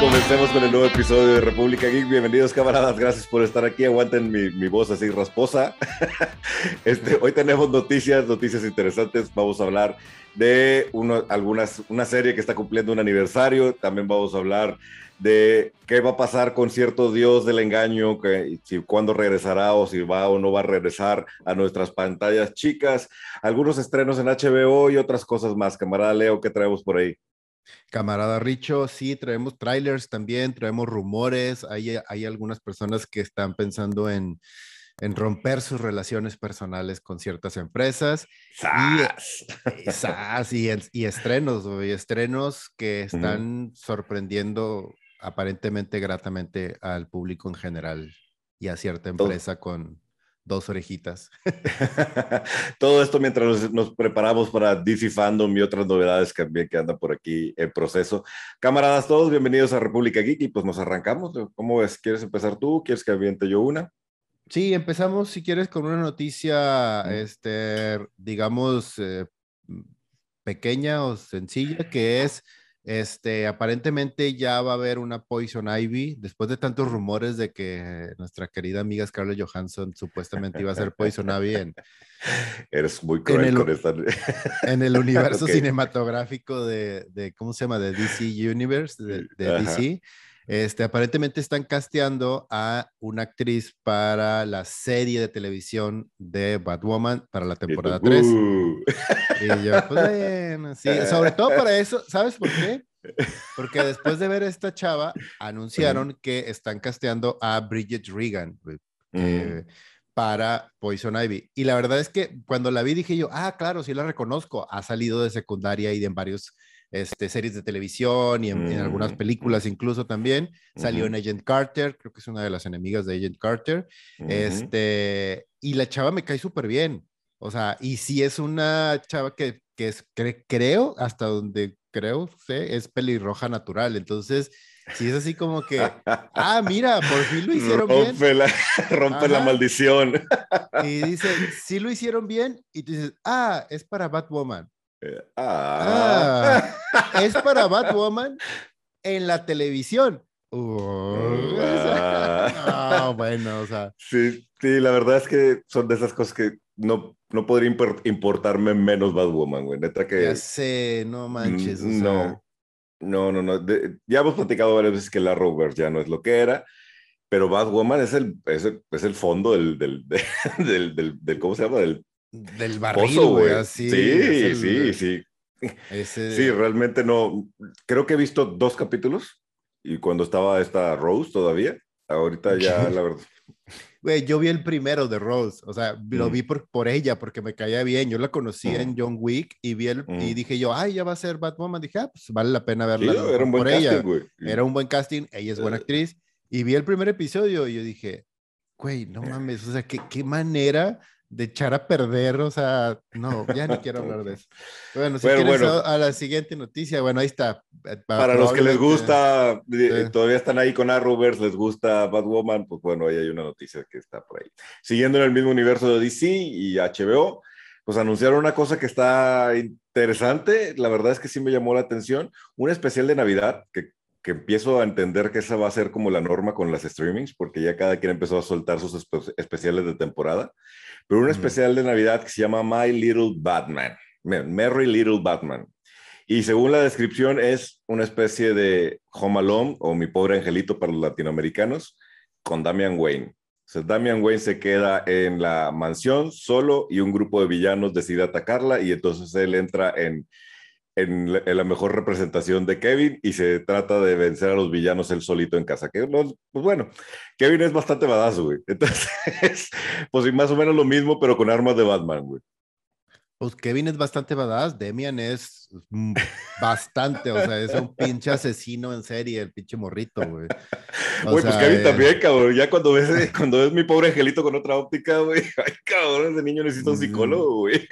comencemos con el nuevo episodio de República Geek. Bienvenidos, camaradas. Gracias por estar aquí. Aguanten mi, voz así rasposa. Este, hoy tenemos noticias, noticias interesantes. Vamos a hablar de uno, algunas, una serie que está cumpliendo un aniversario. También vamos a hablar de qué va a pasar con cierto dios del engaño, que, si cuándo regresará o si va o no va a regresar a nuestras pantallas chicas. Algunos estrenos en HBO y otras cosas más. Camarada Leo, ¿qué traemos por ahí? Camarada Richo, sí, traemos trailers también, traemos rumores. Hay, hay algunas personas que están pensando en, en romper sus relaciones personales con ciertas empresas. Y, y, y, estrenos, y estrenos que están sorprendiendo aparentemente gratamente al público en general y a cierta empresa con, dos orejitas. Todo esto mientras nos, preparamos para DC Fandom y otras novedades también que andan por aquí en proceso. Camaradas todos, bienvenidos a República Geek y pues nos arrancamos. ¿Cómo ves? ¿Quieres empezar tú? ¿Quieres que aviente yo una? Sí, empezamos si quieres con una noticia, este, digamos, eh, pequeña o sencilla, que es este, aparentemente ya va a haber una Poison Ivy, después de tantos rumores de que nuestra querida amiga Scarlett Johansson supuestamente iba a ser Poison Ivy en... Eres muy cruel en el, con esta... En el universo cinematográfico de, de, ¿cómo se llama? De DC Universe, de, DC. Este, aparentemente están casteando a una actriz para la serie de televisión de Batwoman para la temporada 3. Y yo, pues bueno, sí, sobre todo para eso, ¿sabes por qué? Porque después de ver esta chava, anunciaron que están casteando a Bridget Regan mm. para Poison Ivy. Y la verdad es que cuando la vi dije yo, ah, claro, sí la reconozco. Ha salido de secundaria y de en varios este, series de televisión y en, algunas mm, películas incluso también. Salió en Agent Carter, creo que es una de las enemigas de Agent Carter. este, y la chava me cae súper bien. O sea, y si es una chava que, que es, creo, hasta donde creo, sé, es pelirroja natural. Entonces, si es así como que, ah, mira, por fin lo hicieron rompe bien. La, rompe la maldición. Y dice, sí lo hicieron bien. Y tú dices, ah, es para Batwoman. Ah. ah. es para Batwoman en la televisión. Ah. bueno, o sea. Sí, sí, la verdad es que son de esas cosas que no, no podría importarme menos Batwoman, güey. Neta que. Ya sé, no manches. no, no, no, no. ya hemos platicado varias veces que la Rover ya no es lo que era, pero Batwoman es el, es el, es el fondo del, del, del, del, del, ¿cómo se llama? Del del barril, güey, así. Sí, sí, sí. Sí, realmente no. Creo que he visto dos capítulos y cuando estaba esta Rose todavía, ahorita ya, la verdad. Güey, yo vi el primero de Rose, o sea, lo mm. vi por, por ella porque me caía bien. Yo la conocía en mm. John Wick y vi el, y mm. dije yo, ay, ya va a ser Batwoman. Dije, ah, pues vale la pena verla. era un buen casting, güey. Era un buen casting, ella es buena eh. actriz. Y vi el primer episodio y yo dije, güey, no mames, o sea, qué, qué manera de echar a perder, o sea, no, ya no quiero hablar de eso. Bueno, si quieres A, la siguiente noticia, bueno, ahí está. Eh, para, los que les gusta, eh, todavía están ahí con Arrowverse, les gusta Batwoman, pues bueno, ahí hay una noticia que está por ahí. Siguiendo en el mismo universo de DC y HBO, pues anunciaron una cosa que está interesante, la verdad es que sí me llamó la atención, un especial de Navidad que que empiezo a entender que esa va a ser como la norma con las streamings, porque ya cada quien empezó a soltar sus especiales de temporada pero un especial de Navidad que se llama My Little Batman, Merry Little Batman. Y según la descripción es una especie de Home Alone o Mi Pobre Angelito para los latinoamericanos con Damian Wayne. O sea, Damian Wayne se queda en la mansión solo y un grupo de villanos decide atacarla y entonces él entra en en la, mejor representación de Kevin y se trata de vencer a los villanos él solito en casa. Que, pues bueno, Kevin es bastante badass, güey. Entonces, pues más o menos lo mismo, pero con armas de Batman, güey. Pues Kevin es bastante badass, Demian es bastante, o sea, es un pinche asesino en serie, el pinche morrito, güey. Güey, pues Kevin también, cabrón, ya cuando ves, cuando ves mi pobre angelito con otra óptica, güey, ay, cabrón, ese niño necesita un psicólogo, güey.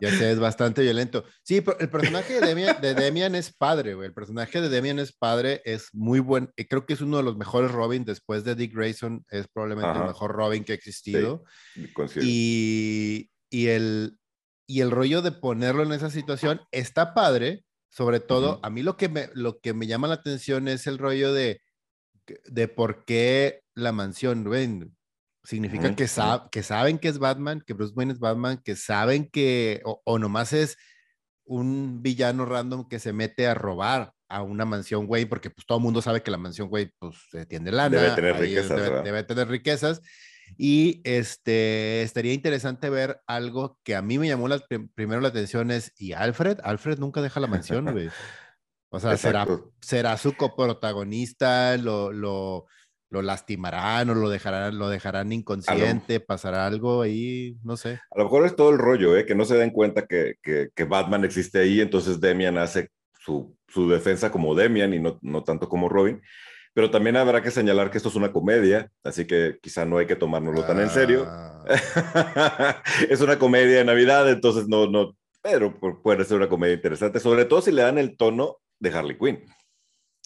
Ya sé, es bastante violento. Sí, pero el personaje de Demian, de Demian es padre, güey. El personaje de Demian es padre, es muy buen. Creo que es uno de los mejores Robin después de Dick Grayson. Es probablemente el mejor Robin que ha existido. y, y, el, y el rollo de ponerlo en esa situación está padre Sobre todo, a mí lo que, me, lo que me llama la atención es el rollo de, de por qué la mansión, ven, significa que, que saben que es Batman, que Bruce Wayne es Batman, que saben que, o, nomás es un villano random que se mete a robar a una mansión Wayne, porque pues todo el mundo sabe que la mansión Wayne pues tiene lana, debe tener riquezas, debe, tener riquezas. Y este, estaría interesante ver algo que a mí me llamó la, primero la atención es, ¿y Alfred? Alfred nunca deja la mansión, güey. O sea, será, será su coprotagonista, lo, lo, lo lastimarán o lo dejarán, lo dejarán inconsciente, pasará algo ahí, no sé. A lo mejor es todo el rollo, ¿eh? que no se den cuenta que, que, que Batman existe ahí, entonces Demian hace su, su defensa como Demian y no, no tanto como Robin. Pero también habrá que señalar que esto es una comedia, así que quizá no hay que tomárnoslo tan en serio. Ah. es una comedia de Navidad, entonces no, no, pero puede ser una comedia interesante, sobre todo si le dan el tono de Harley Quinn.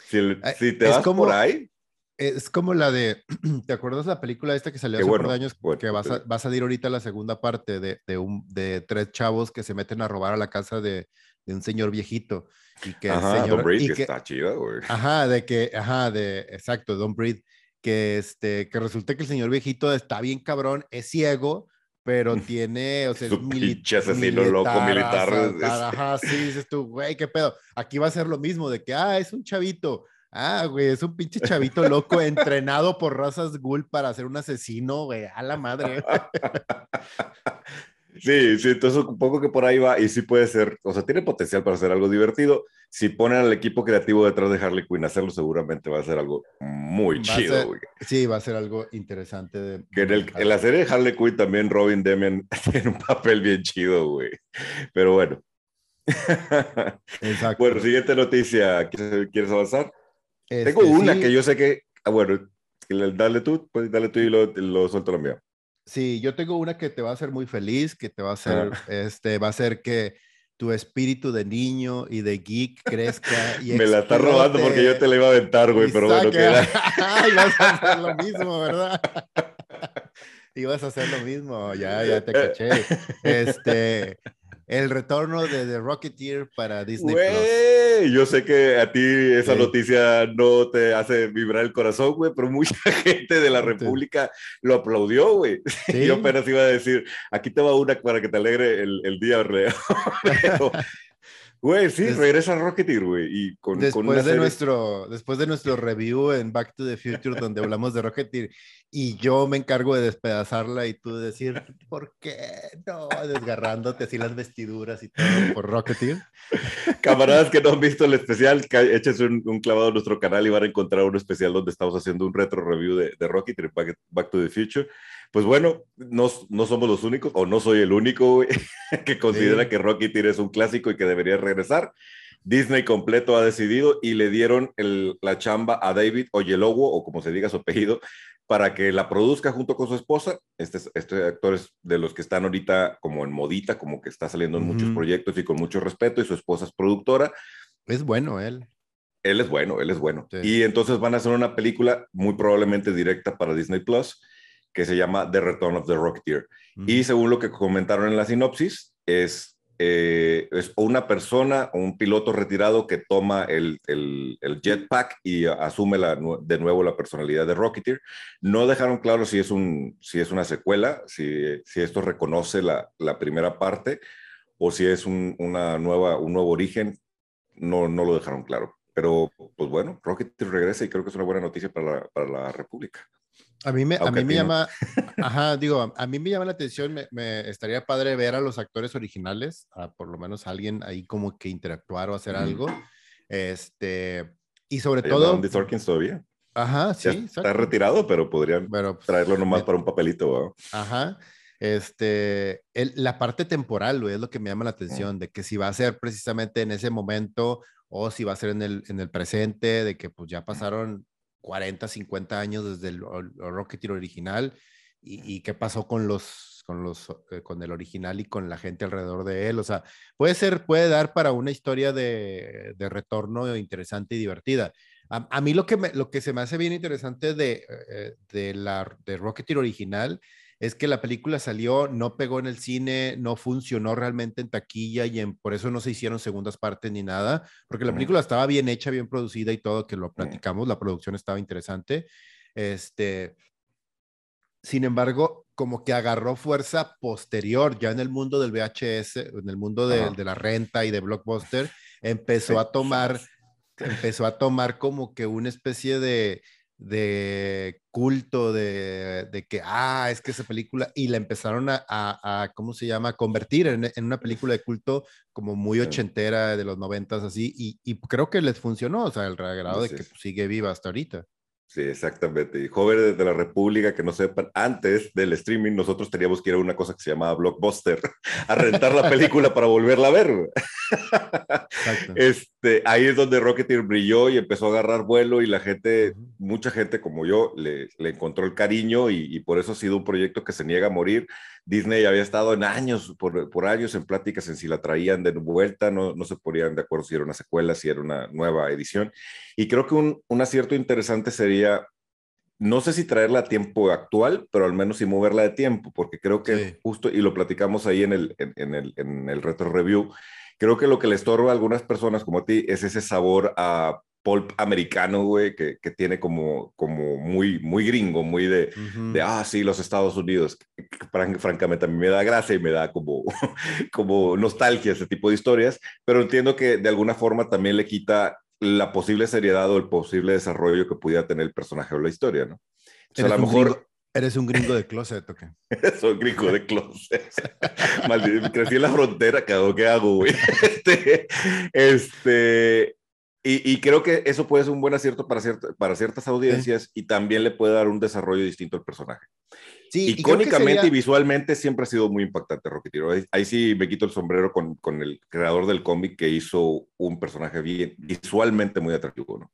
Si, si te vas como, por ahí. Es como la de, ¿te acuerdas la película esta que salió hace bueno, años? que va a, va a, salir ahorita la segunda parte de, de, un, de tres chavos que se meten a robar a la casa de, de un señor viejito. Y que ajá, señor, Don Breed, y que, está chido, güey. Ajá, de que, ajá, de, exacto, Don Breed, que este, que resulta que el señor viejito está bien cabrón, es ciego, pero tiene, o sea, Su pinche asesino loco militar. ajá, sí, dices tú, güey, qué pedo. Aquí va a ser lo mismo, de que, ah, es un chavito. Ah, güey, es un pinche chavito loco entrenado por razas ghoul para ser un asesino, güey, a la madre. Sí, sí, entonces un poco que por ahí va y sí puede ser, o sea, tiene potencial para hacer algo divertido. Si ponen al equipo creativo detrás de Harley Quinn a hacerlo, seguramente va a ser algo muy chido, güey. Sí, va a ser algo interesante. De, que en, el, en, la serie de Harley Quinn también Robin Demian tiene un papel bien chido, güey. Pero bueno. Exacto. Bueno, siguiente noticia. ¿Quieres, avanzar? Este, Tengo una que yo sé que, ah, bueno, dale tú, pues dale tú y lo, lo suelto lo mío. Sí, yo tengo una que te va a hacer muy feliz, que te va a hacer, este, va a hacer que tu espíritu de niño y de geek crezca. Y Me la está robando porque yo te la iba a aventar, güey, pero bueno, queda. Vas a hacer lo mismo, ¿verdad? Ibas a hacer lo mismo, ya, ya te caché. Este, el retorno de The Rocketeer para Disney Plus. Yo sé que a ti esa noticia no te hace vibrar el corazón, güey, pero mucha gente de la República lo aplaudió, güey. Yo apenas iba a decir, aquí te va una para que te alegre el, el día real. Güey, sí, regresa Rocketeer, güey. Y con, después, de nuestro, después de nuestro review en Back to the Future, donde hablamos de Rocketeer, y yo me encargo de despedazarla y tú decir, ¿por qué no? Desgarrándote así las vestiduras y todo por Rocketeer. Camaradas que no han visto el especial, échense un, un, clavado en nuestro canal y van a encontrar un especial donde estamos haciendo un retro review de, de Rocketeer, Back, Back to the Future pues bueno, no, no, somos los únicos, o no soy el único que considera que Rocky Rocketeer es un clásico y que debería regresar. Disney completo ha decidido y le dieron el, la chamba a David Oyelowo, o como se diga su apellido, para que la produzca junto con su esposa. Este, este actor es de los que están ahorita como en modita, como que está saliendo en muchos proyectos y con mucho respeto, y su esposa es productora. Es bueno él. Él es bueno, él es bueno. Y entonces van a hacer una película muy probablemente directa para Disney Plus que se llama The Return of the Rocketeer. Y según lo que comentaron en la sinopsis, es, eh, es una persona o un piloto retirado que toma el, el, el jetpack y asume la, de nuevo la personalidad de Rocketeer. No dejaron claro si es, un, si es una secuela, si, si esto reconoce la, la primera parte o si es un, una nueva, un nuevo origen. No, no lo dejaron claro. Pero, pues bueno, Rocketeer regresa y creo que es una buena noticia para la, para la República. A mí me, a mí me llama, ajá, digo, a mí me llama la atención, me, estaría padre ver a los actores originales, a por lo menos alguien ahí como que interactuar o hacer algo. Este, y sobre todo... Andy Sorkins todavía. Ajá, sí. está retirado, pero podrían pero, pues, traerlo nomás para un papelito. Ajá. Este, el, la parte temporal, es lo que me llama la atención, de que si va a ser precisamente en ese momento o si va a ser en el, en el presente, de que pues ya pasaron 40, 50 años desde el, Rocketeer original y, qué pasó con los, con los, eh, con el original y con la gente alrededor de él. O sea, puede ser, puede dar para una historia de, de retorno interesante y divertida. A, a, mí lo que, me, lo que se me hace bien interesante de, eh, de la de Rocketeer original es que la película salió, no pegó en el cine, no funcionó realmente en taquilla y en, por eso no se hicieron segundas partes ni nada, porque la película estaba bien hecha, bien producida y todo, que lo platicamos, la producción estaba interesante. Este, sin embargo, como que agarró fuerza posterior, ya en el mundo del VHS, en el mundo de, de la renta y de Blockbuster, empezó a tomar, empezó a tomar como que una especie de, de culto de, de, que, ah, es que esa película, y la empezaron a, a, ¿cómo se llama?, convertir en, en, una película de culto como muy ochentera de los noventas, así, y, y, creo que les funcionó, o sea, el grado de que sigue viva hasta ahorita. Sí, exactamente. Y jóvenes de la República que no sepan, antes del streaming nosotros teníamos que ir a una cosa que se llamaba Blockbuster, a rentar la película para volverla a ver. Este, ahí es donde Rocketeer brilló y empezó a agarrar vuelo y la gente, mucha gente como yo, le, le encontró el cariño y, y, por eso ha sido un proyecto que se niega a morir. Disney había estado en años, por, por años en pláticas en si la traían de vuelta, no, no se ponían de acuerdo si era una secuela, si era una nueva edición. Y creo que un, un acierto interesante sería no sé si traerla a tiempo actual, pero al menos sí moverla de tiempo, porque creo que justo, y lo platicamos ahí en el, en, en, el, en el retro review, creo que lo que le estorba a algunas personas como a ti es ese sabor a pulp americano, güey, que, que, tiene como, como muy, muy gringo, muy de, de, ah, sí, los Estados Unidos. francamente, a mí me da gracia y me da como, como nostalgia ese tipo de historias, pero entiendo que de alguna forma también le quita la posible seriedad o el posible desarrollo que pudiera tener el personaje o la historia, ¿no? O sea, a lo mejor... Eres un gringo de closet, ¿o qué? Soy gringo de closet. Maldito, crecí en la frontera, ¿qué hago, güey? Este, este, y, y, creo que eso puede ser un buen acierto para, para ciertas audiencias sí. y también le puede dar un desarrollo distinto al personaje. Sí, Icónicamente y, sería... y, visualmente siempre ha sido muy impactante Rocketeer. Ahí, ahí sí me quito el sombrero con, con el creador del cómic que hizo un personaje bien, visualmente muy atractivo, ¿no?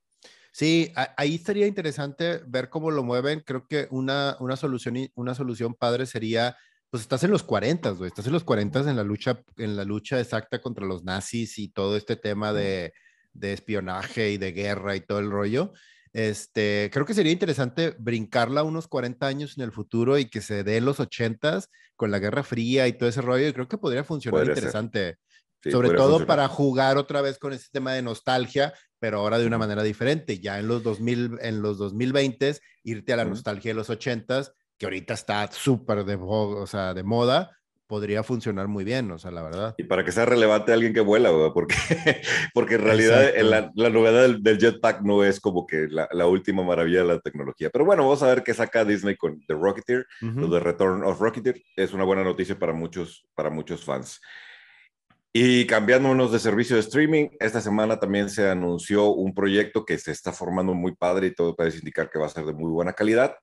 Sí, ahí sería interesante ver cómo lo mueven. Creo que una, una, solución, una solución padre sería, pues estás en los 40, güey, estás en los 40 en la lucha, en la lucha exacta contra los nazis y todo este tema de, de espionaje y de guerra y todo el rollo. Este, creo que sería interesante brincarla unos 40 años en el futuro y que se dé en los 80 con la Guerra Fría y todo ese rollo. Y creo que podría funcionar podría interesante. Sí, Sobre todo funcionar. para jugar otra vez con ese tema de nostalgia, pero ahora de una manera diferente. Ya en los 2000, en los 2020, irte a la nostalgia de los 80s, que ahorita está súper de, o sea, de moda, podría funcionar muy bien, o sea, la verdad. Y para que sea relevante alguien que vuela, ¿verdad? Porque, porque en realidad la, la, novedad del, del, jetpack no es como que la, la, última maravilla de la tecnología. Pero bueno, vamos a ver qué saca Disney con The Rocketeer, uh -huh. de Return of Rocketeer. Es una buena noticia para muchos, para muchos fans. Y cambiándonos de servicio de streaming, esta semana también se anunció un proyecto que se está formando muy padre y todo parece indicar que va a ser de muy buena calidad.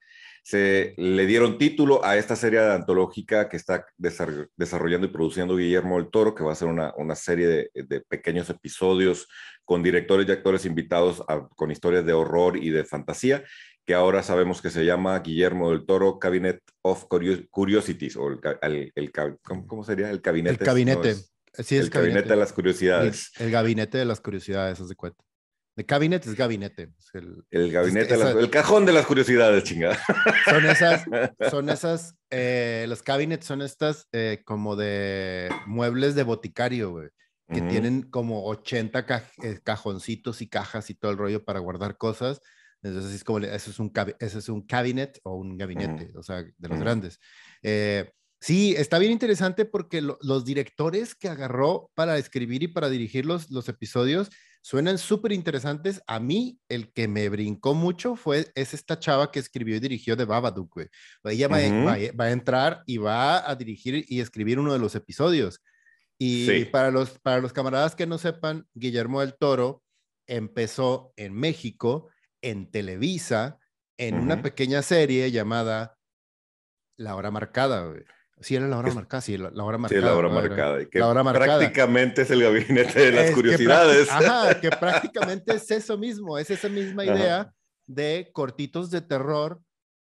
Se le dieron título a esta serie antológica que está desarrollando y produciendo Guillermo del Toro, que va a ser una, una serie de, de, pequeños episodios con directores y actores invitados a, con historias de horror y de fantasía, que ahora sabemos que se llama Guillermo del Toro Cabinet of Curiosities, o el, el, el ¿cómo, ¿cómo, sería? El gabinete. El gabinete. No, Sí, es el gabinete. gabinete. de las curiosidades. El, el, gabinete de las curiosidades, haz de cuenta. De cabinet es gabinete. Es el, el, gabinete, es, de las, esa, el cajón de las curiosidades, chingada. Son esas, son esas, eh, los cabinets son estas eh, como de muebles de boticario, güey, que uh -huh. tienen como 80 ca eh, cajoncitos y cajas y todo el rollo para guardar cosas. Entonces es como, eso es un, eso es un cabinet o un gabinete, uh -huh. o sea, de los uh -huh. grandes. Eh, Sí, está bien interesante porque lo, los directores que agarró para escribir y para dirigir los, los episodios suenan súper interesantes. A mí, el que me brincó mucho fue es esta chava que escribió y dirigió de Babadook, güey. Ella va, uh -huh. va, va, a entrar y va a dirigir y escribir uno de los episodios. Y sí. para, los, para los camaradas que no sepan, Guillermo del Toro empezó en México, en Televisa, en uh -huh. una pequeña serie llamada La Hora Marcada, güey. Sí, era la hora marcada, sí, la, la, hora marcada. Sí, la hora marcada. Que la hora marcada. Prácticamente es el gabinete de las es curiosidades. Que ajá, que prácticamente es eso mismo, es esa misma idea ajá. de cortitos de terror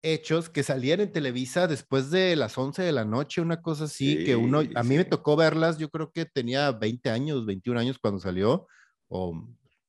hechos que salían en Televisa después de las 11 de la noche, una cosa así, sí, que uno, a mí sí. me tocó verlas, yo creo que tenía 20 años, 21 años cuando salió, o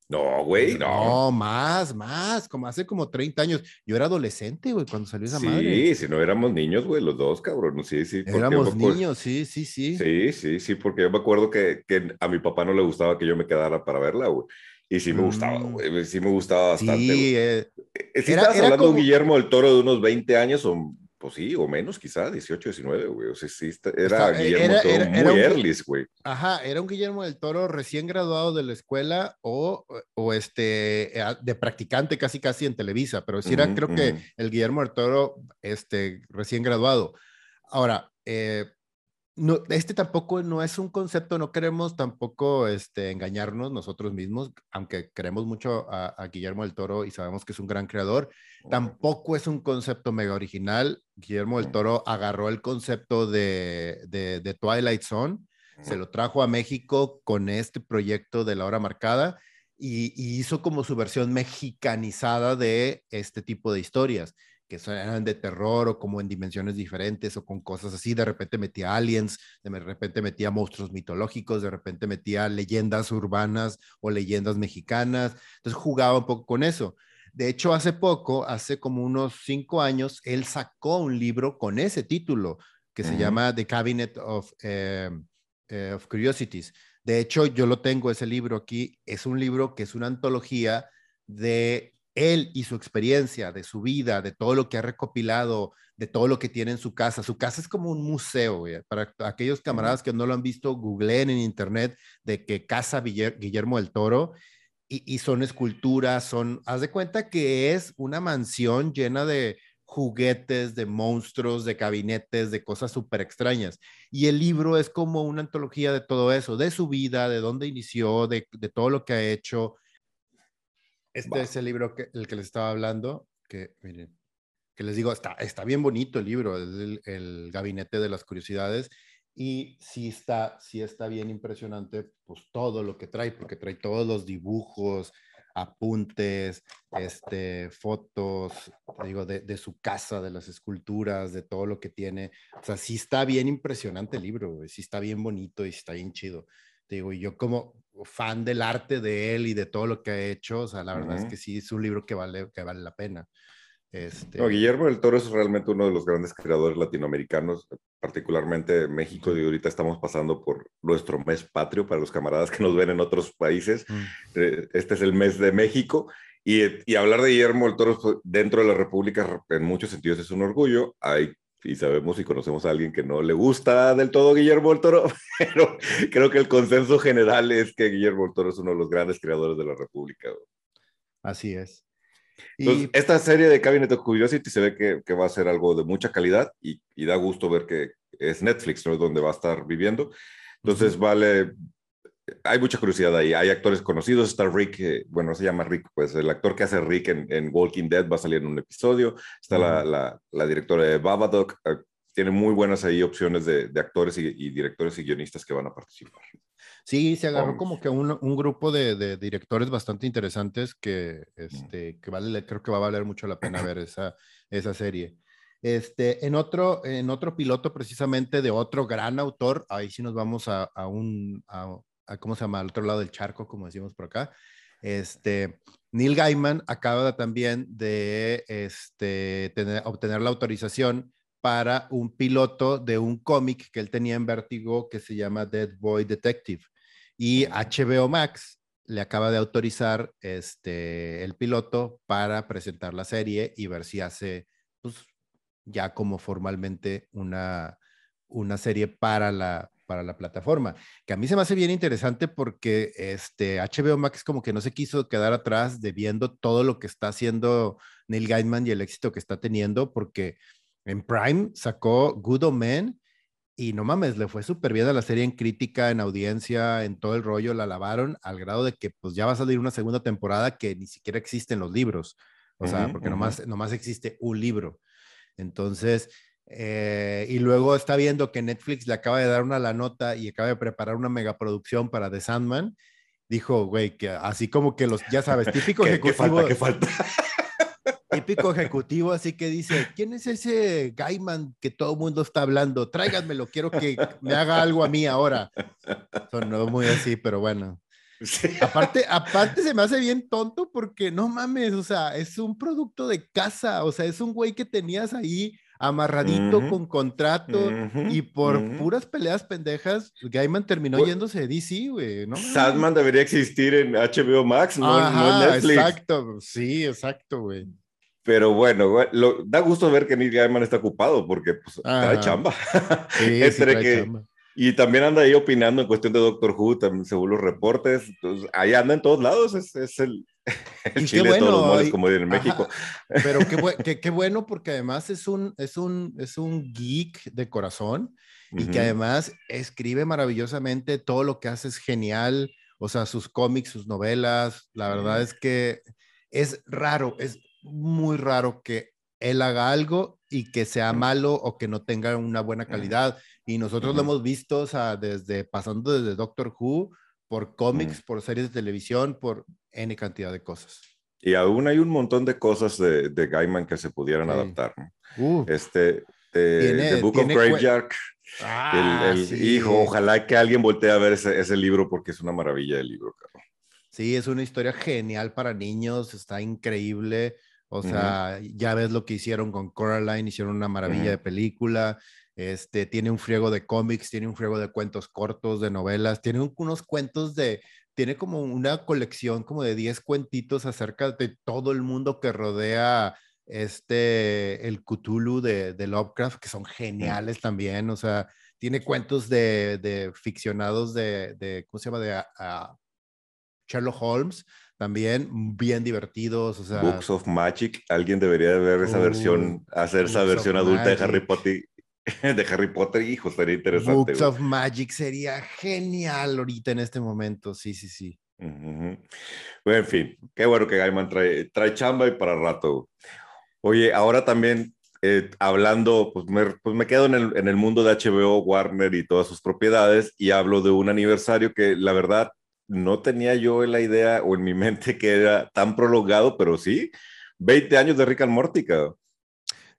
No, güey, no. No, más, más, como hace como 30 años. Yo era adolescente, güey, cuando salió esa madre. Sí, si no éramos niños, güey, los dos, cabrón. Sí, sí. Éramos niños, sí, sí, sí. Sí, sí, sí, porque yo me acuerdo que, que, a mi papá no le gustaba que yo me quedara para verla, güey. Y sí me gustaba, mm. güey, sí me gustaba bastante. Sí, eh, eh, ¿Sí era, hablando de un Guillermo del Toro de unos 20 años o pues sí, o menos quizá, 18, 19, güey. O sea, sí, era Guillermo era, Toro muy early, güey. Ajá, era un Guillermo del Toro recién graduado de la escuela o, o este, eh, de practicante casi casi en Televisa, pero sí era creo que el Guillermo del Toro este, recién graduado. Ahora, eh, no, este tampoco no es un concepto, no queremos tampoco este, engañarnos nosotros mismos, aunque queremos mucho a, Guillermo del Toro y sabemos que es un gran creador, tampoco es un concepto mega original. Guillermo del Toro agarró el concepto de, de, Twilight Zone, se lo trajo a México con este proyecto de la hora marcada y hizo como su versión mexicanizada de este tipo de historias que eran de terror o como en dimensiones diferentes o con cosas así. De repente metía aliens, de repente metía monstruos mitológicos, de repente metía leyendas urbanas o leyendas mexicanas. Entonces jugaba un poco con eso. De hecho, hace poco, hace como unos cinco años, él sacó un libro con ese título que se llama The Cabinet of, eh, eh, of Curiosities. De hecho, yo lo tengo, ese libro aquí. Es un libro que es una antología de él y su experiencia, de su vida, de todo lo que ha recopilado, de todo lo que tiene en su casa. Su casa es como un museo, para aquellos camaradas que no lo han visto, googleen en internet de que casa Guillermo del Toro y, son esculturas, son, haz de cuenta que es una mansión llena de juguetes, de monstruos, de gabinetes, de cosas súper extrañas. Y el libro es como una antología de todo eso, de su vida, de dónde inició, de, de todo lo que ha hecho, este es el libro que, el que les estaba hablando, que miren, que les digo, está, está bien bonito el libro, es el, Gabinete de las Curiosidades, y sí está, sí está bien impresionante, pues todo lo que trae, porque trae todos los dibujos, apuntes, este, fotos, digo, de, de, su casa, de las esculturas, de todo lo que tiene. O sea, sí está bien impresionante el libro, sí está bien bonito y está bien chido. Te digo, y yo como fan del arte de él y de todo lo que ha hecho, o sea, la verdad es que sí es un libro que vale, que vale la pena. Este... No, Guillermo del Toro es realmente uno de los grandes creadores latinoamericanos, particularmente México, y ahorita estamos pasando por nuestro mes patrio para los camaradas que nos ven en otros países. Mm. Eh, este es el mes de México. Y, y, hablar de Guillermo del Toro pues, dentro de la República en muchos sentidos es un orgullo. Hay y sabemos y conocemos a alguien que no le gusta del todo Guillermo del Toro, pero creo que el consenso general es que Guillermo del Toro es uno de los grandes creadores de la República. Así es. y... esta serie de Cabinet of Curiosity se ve que, que va a ser algo de mucha calidad y, y, da gusto ver que es Netflix, ¿no? Es donde va a estar viviendo. Entonces, vale, hay mucha curiosidad ahí. Hay actores conocidos. Está Rick, eh, bueno, se llama Rick, pues el actor que hace Rick en, Walking Dead va a salir en un episodio. Está la, la, directora de Babadook. Eh, tiene muy buenas ahí opciones de, de actores y, directores y guionistas que van a participar. Sí, se agarró como que un, un grupo de, de, directores bastante interesantes que, este, que vale, creo que va a valer mucho la pena ver esa, esa serie. Este, en, otro, en otro piloto precisamente de otro gran autor, ahí sí nos vamos a, a un, a, ¿cómo se llama? Al otro lado del charco, como decimos por acá. Este, Neil Gaiman acaba también de este, tener, obtener la autorización para un piloto de un cómic que él tenía en Vértigo que se llama Dead Boy Detective. Y HBO Max le acaba de autorizar este, el piloto para presentar la serie y ver si hace pues, ya como formalmente una, una serie para la, para la plataforma, que a mí se me hace bien interesante porque este HBO Max como que no se quiso quedar atrás de viendo todo lo que está haciendo Neil Gaiman y el éxito que está teniendo, porque en Prime sacó Good Men y no mames, le fue súper bien a la serie en crítica, en audiencia, en todo el rollo, la lavaron al grado de que pues ya va a salir una segunda temporada que ni siquiera existe en los libros, o sea, porque nomás, nomás existe un libro. Entonces, eh, y luego está viendo que Netflix le acaba de dar una la nota y acaba de preparar una megaproducción para The Sandman. Dijo, güey, que así como que los, ya sabes, típico ejecutivo. ¿Qué falta? Típico ejecutivo, así que dice, ¿quién es ese Gaiman que todo el mundo está hablando? Tráiganmelo, quiero que me haga algo a mí ahora. Sonó muy así, pero bueno. Aparte, aparte se me hace bien tonto porque no mames, o sea, es un producto de casa, o sea, es un güey que tenías ahí amarradito con contrato y por puras peleas pendejas, Gaiman terminó yéndose de DC, güey. ¿no? Sadman debería existir en HBO Max, no, en Netflix. Exacto, sí, exacto, güey. Pero bueno, lo, da gusto ver que Neil Gaiman está ocupado porque pues, trae chamba. Sí, chamba. Y también anda ahí opinando en cuestión de Doctor Who, también según los reportes. Pues, ahí anda en todos lados, es, es el, el chile de todos los moles, como en México. Pero qué, qué, bueno, porque además es un, es, un, es un geek de corazón y que además escribe maravillosamente. Todo lo que hace es genial. O sea, sus cómics, sus novelas. La verdad es que es raro, es muy raro que él haga algo y que sea malo o que no tenga una buena calidad. Y nosotros lo hemos visto, o sea, desde, pasando desde Doctor Who, por cómics, por series de televisión, por N cantidad de cosas. Y aún hay un montón de cosas de, de Gaiman que se pudieran adaptar. este, The Book of Graveyard. Ah, el, hijo, ojalá que alguien voltee a ver ese, ese, libro porque es una maravilla de libro, cabrón. Sí, es una historia genial para niños, está increíble. O sea, ya ves lo que hicieron con Coraline, hicieron una maravilla de película. Este, tiene un friego de cómics, tiene un friego de cuentos cortos, de novelas, tiene unos cuentos de, tiene como una colección como de 10 cuentitos acerca de todo el mundo que rodea este, el Cthulhu de, de Lovecraft, que son geniales también, o sea, tiene cuentos de, de ficcionados de, de, ¿cómo se llama? De Sherlock Holmes, también bien divertidos, o sea... Books of Magic, alguien debería ver esa versión, hacer esa versión adulta de Harry Potter de Harry Potter, hijo, sería interesante. Books of Magic sería genial ahorita en este momento, sí, sí, sí. Bueno, en fin, qué bueno que Gaiman trae, trae chamba y para rato. Oye, ahora también eh, hablando, pues me, pues me quedo en el, en el, mundo de HBO, Warner y todas sus propiedades y hablo de un aniversario que la verdad no tenía yo en la idea o en mi mente que era tan prolongado, pero sí, 20 años de Rick and Morty, cabrón.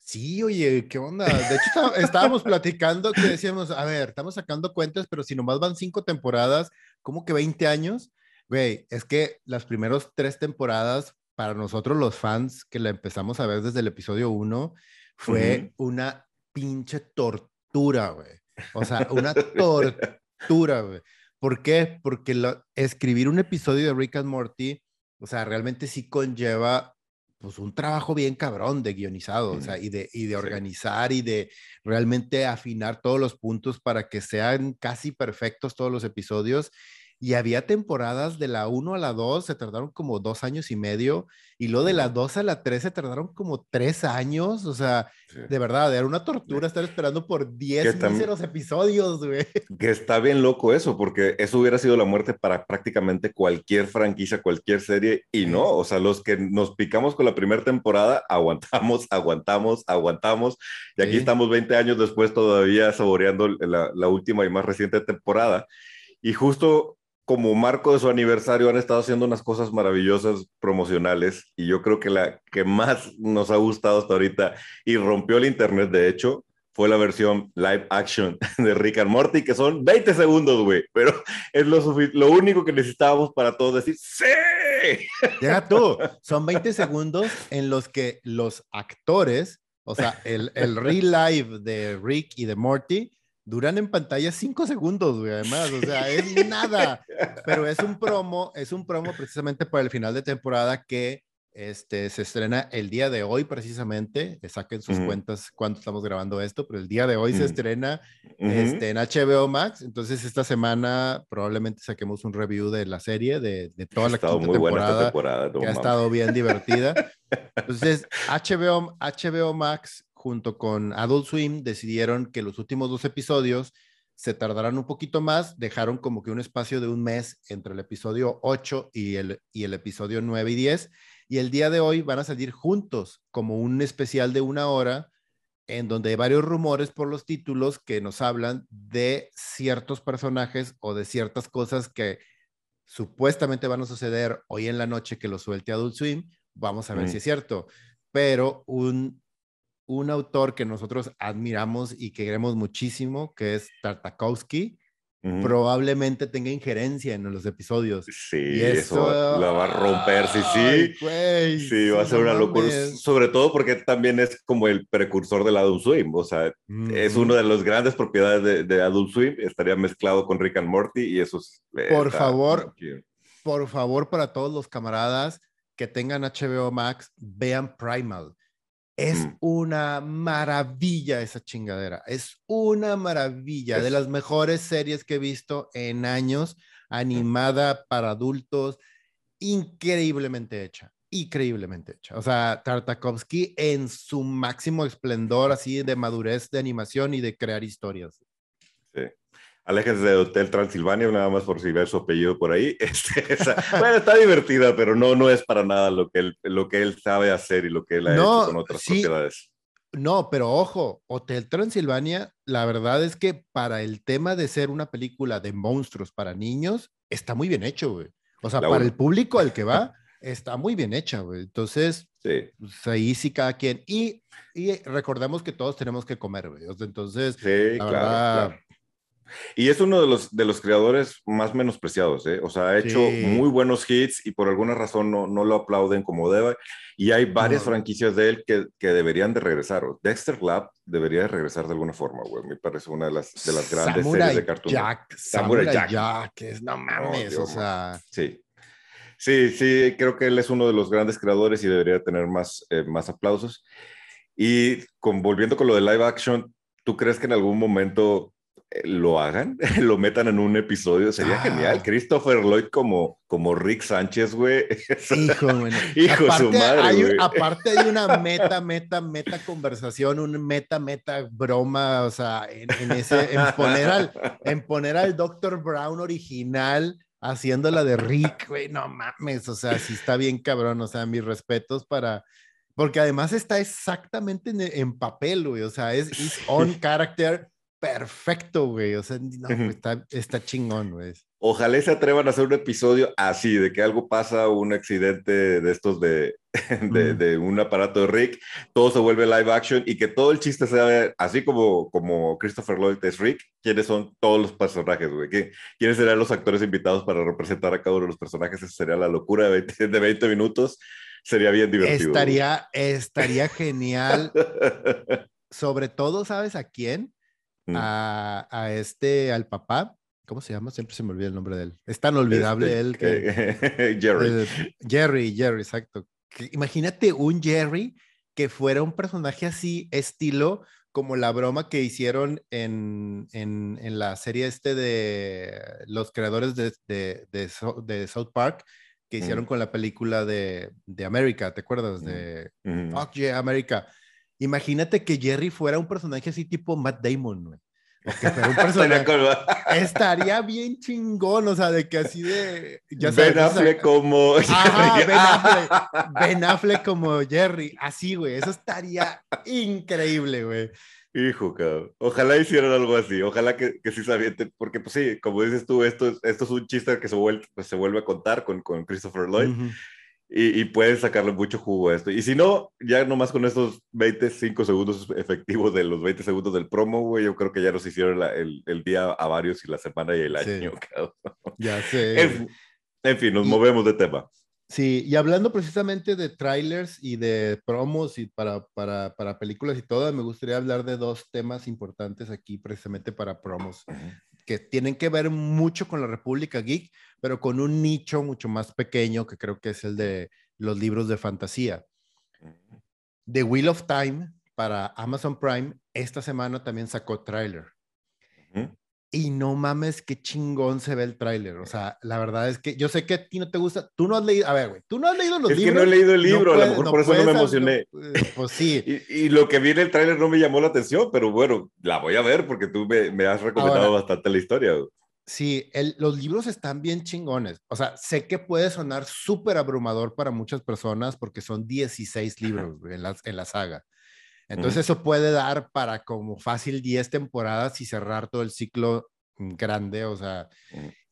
Sí, oye, ¿qué onda? De hecho, estábamos platicando que decíamos, a ver, estamos sacando cuentas, pero si nomás van cinco temporadas, ¿cómo que 20 años? Güey, es que las primeras tres temporadas, para nosotros los fans que la empezamos a ver desde el episodio uno, fue una pinche tortura, güey. O sea, una tortura, güey. ¿Por qué? Porque escribir un episodio de Rick and Morty, o sea, realmente sí conlleva pues un trabajo bien cabrón de guionizado, o sea, y de, y de organizar y de realmente afinar todos los puntos para que sean casi perfectos todos los episodios y había temporadas de la 1 a la 2, se tardaron como dos años y medio, y luego de la 2 a la 3 se tardaron como tres años, o sea, de verdad, era una tortura estar esperando por 10 míseros episodios, güey. Que está bien loco eso, porque eso hubiera sido la muerte para prácticamente cualquier franquicia, cualquier serie, y no, o sea, los que nos picamos con la primera temporada, aguantamos, aguantamos, aguantamos, y aquí estamos 20 años después todavía saboreando la, la última y más reciente temporada. Y justo como marco de su aniversario han estado haciendo unas cosas maravillosas promocionales y yo creo que la que más nos ha gustado hasta ahorita y rompió el internet de hecho fue la versión live action de Rick and Morty que son 20 segundos, güey, pero es lo, único que necesitábamos para todos decir ¡Sí! Ya tú, son 20 segundos en los que los actores, o sea, el, el real live de Rick y de Morty duran en pantalla cinco segundos, güey, además, o sea, es nada, pero es un promo, es un promo precisamente para el final de temporada que este, se estrena el día de hoy precisamente, saquen sus cuentas cuando estamos grabando esto, pero el día de hoy se estrena este, en HBO Max, entonces esta semana probablemente saquemos un review de la serie, de, de toda la quinta temporada, temporada que ha estado bien divertida. Entonces, HBO, HBO Max junto con Adult Swim decidieron que los últimos dos episodios se tardarán un poquito más, dejaron como que un espacio de un mes entre el episodio 8 y el, y el episodio 9 y 10, y el día de hoy van a salir juntos como un especial de una hora en donde hay varios rumores por los títulos que nos hablan de ciertos personajes o de ciertas cosas que supuestamente van a suceder hoy en la noche que lo suelte Adult Swim. Vamos a ver si es cierto. Pero un un autor que nosotros admiramos y que queremos muchísimo, que es Tartakovsky, probablemente tenga injerencia en los episodios. Sí, y eso, la va a romper, sí, sí. sí, va a ser una locura. Sobre todo porque también es como el precursor del Adult Swim. O sea, es una de las grandes propiedades de, Adult Swim. Estaría mezclado con Rick and Morty y eso es. Por favor, por favor, para todos los camaradas que tengan HBO Max, vean Primal. Es una maravilla esa chingadera. Es una maravilla. De las mejores series que he visto en años, animada para adultos, increíblemente hecha. Increíblemente hecha. O sea, Tartakovsky en su máximo esplendor, así de madurez de animación y de crear historias. Sí. Aléjense de Hotel Transilvania, nada más por si ve su apellido por ahí. Este, bueno, está divertida, pero no, no es para nada lo que él, lo que él sabe hacer y lo que él ha hecho con otras propiedades. No, pero ojo, Hotel Transilvania, la verdad es que para el tema de ser una película de monstruos para niños, está muy bien hecho, güey. O sea, para el público al que va, está muy bien hecha, güey. Entonces, sí. Pues, ahí sí cada quien. Y, y recordemos que todos tenemos que comer, güey. Entonces, sí, la claro. Y es uno de los, de los creadores más menospreciados, ¿eh? O sea, ha hecho muy buenos hits y por alguna razón no, no lo aplauden como debe. Y hay varias franquicias de él que, que, deberían de regresar. Dexter Lab debería de regresar de alguna forma, güey. Me parece una de las, de las grandes series de cartoon. Jack, Samurai, Jack. Jack. es, no mames, o sea... Sí. Sí, sí, creo que él es uno de los grandes creadores y debería tener más, eh, más aplausos. Y con, volviendo con lo de live action, ¿tú crees que en algún momento lo hagan, lo metan en un episodio, sería genial. Ah. Christopher Lloyd como, como Rick Sánchez, güey. Hijo, Hijo aparte, su madre, hay, Aparte hay una meta, meta, meta conversación, un meta, meta broma, o sea, en, ese, en poner al, en poner al Dr. Brown original haciéndola de Rick, güey, no mames, o sea, sí está bien cabrón, o sea, mis respetos para... Porque además está exactamente en, papel, güey, o sea, es on character perfecto, güey. O sea, no, está, está chingón, güey. Ojalá se atrevan a hacer un episodio así, de que algo pasa, un accidente de estos de, de, un aparato de Rick, todo se vuelve live action y que todo el chiste sea, así como, como Christopher Lloyd es Rick, quiénes son todos los personajes, güey. ¿Quiénes serían los actores invitados para representar a cada uno de los personajes? Esa sería la locura de 20, de 20 minutos. Sería bien divertido. Estaría, estaría genial. Sobre todo, ¿sabes a quién? Mm. a, este, al papá, ¿cómo se llama? Siempre se me olvida el nombre de él. Es tan olvidable este, él que... Jerry. Jerry, Jerry, exacto. imagínate un Jerry que fuera un personaje así, estilo como la broma que hicieron en, en, en la serie este de los creadores de, de, de, South Park, que hicieron mm. con la película de, de América, ¿te acuerdas? Mm. De Fuck Yeah, America Imagínate que Jerry fuera un personaje así tipo Matt Damon, güey. un personaje, estaría bien chingón, o sea, de que así de... Ya ben Affleck como... ben, Affleck, como Jerry, así, güey, eso estaría increíble, güey. Hijo, cabrón. Ojalá hicieran algo así, ojalá que, que sí sabiente, porque pues sí, como dices tú, esto, esto es un chiste que se vuelve, pues, se vuelve a contar con, con Christopher Lloyd y, y, puedes sacarle mucho jugo a esto. Y si no, ya nomás con estos 25 segundos efectivos de los 20 segundos del promo, güey, yo creo que ya nos hicieron el, el, día a varios y la semana y el año. Ya sé. En, fin, nos movemos de tema. Sí, y hablando precisamente de trailers y de promos y para, para, para, películas y todo, me gustaría hablar de dos temas importantes aquí precisamente para promos, que tienen que ver mucho con la República Geek, pero con un nicho mucho más pequeño que creo que es el de los libros de fantasía. The Wheel of Time para Amazon Prime esta semana también sacó tráiler. Y no mames, qué chingón se ve el tráiler. O sea, la verdad es que yo sé que a ti no te gusta. Tú no has leído, a ver, güey, tú no has leído los libros. Es que no he leído el libro, a lo mejor por eso no me emocioné. pues sí. y, lo que vi en el tráiler no me llamó la atención, pero bueno, la voy a ver porque tú me, me has recomendado bastante la historia. Sí, los libros están bien chingones. O sea, sé que puede sonar súper abrumador para muchas personas porque son 16 libros en la, en la saga. Entonces eso puede dar para como fácil 10 temporadas y cerrar todo el ciclo grande, o sea,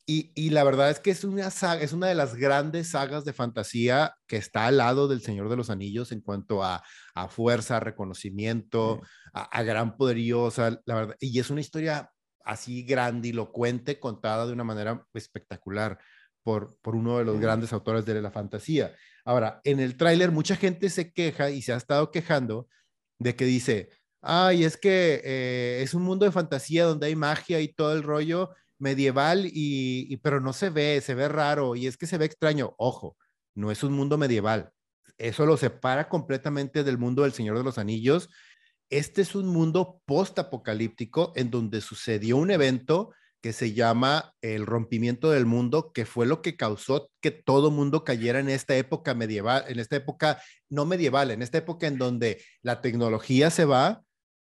y, y, la verdad es que es una saga, es una de las grandes sagas de fantasía que está al lado del Señor de los Anillos en cuanto a, a fuerza, reconocimiento, a, a, gran poderío, o sea, la verdad, y es una historia así grandilocuente, contada de una manera espectacular por, por uno de los grandes autores de la fantasía. Ahora, en el tráiler mucha gente se queja y se ha estado quejando de que dice, ay, es que eh, es un mundo de fantasía donde hay magia y todo el rollo medieval, y, pero no se ve, se ve raro y es que se ve extraño. Ojo, no es un mundo medieval. Eso lo separa completamente del mundo del Señor de los Anillos. Este es un mundo post-apocalíptico en donde sucedió un evento que se llama el rompimiento del mundo, que fue lo que causó que todo mundo cayera en esta época medieval, en esta época no medieval, en esta época en donde la tecnología se va,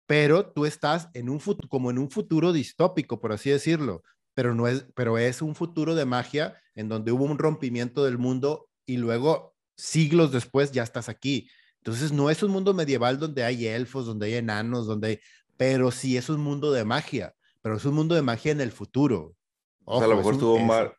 pero tú estás en un futuro, como en un futuro distópico, por así decirlo, pero no es, pero es un futuro de magia en donde hubo un rompimiento del mundo y luego siglos después ya estás aquí. Entonces no es un mundo medieval donde hay elfos, donde hay enanos, donde pero sí es un mundo de magia pero es un mundo de magia en el futuro. o sea, a lo mejor estuvo mal,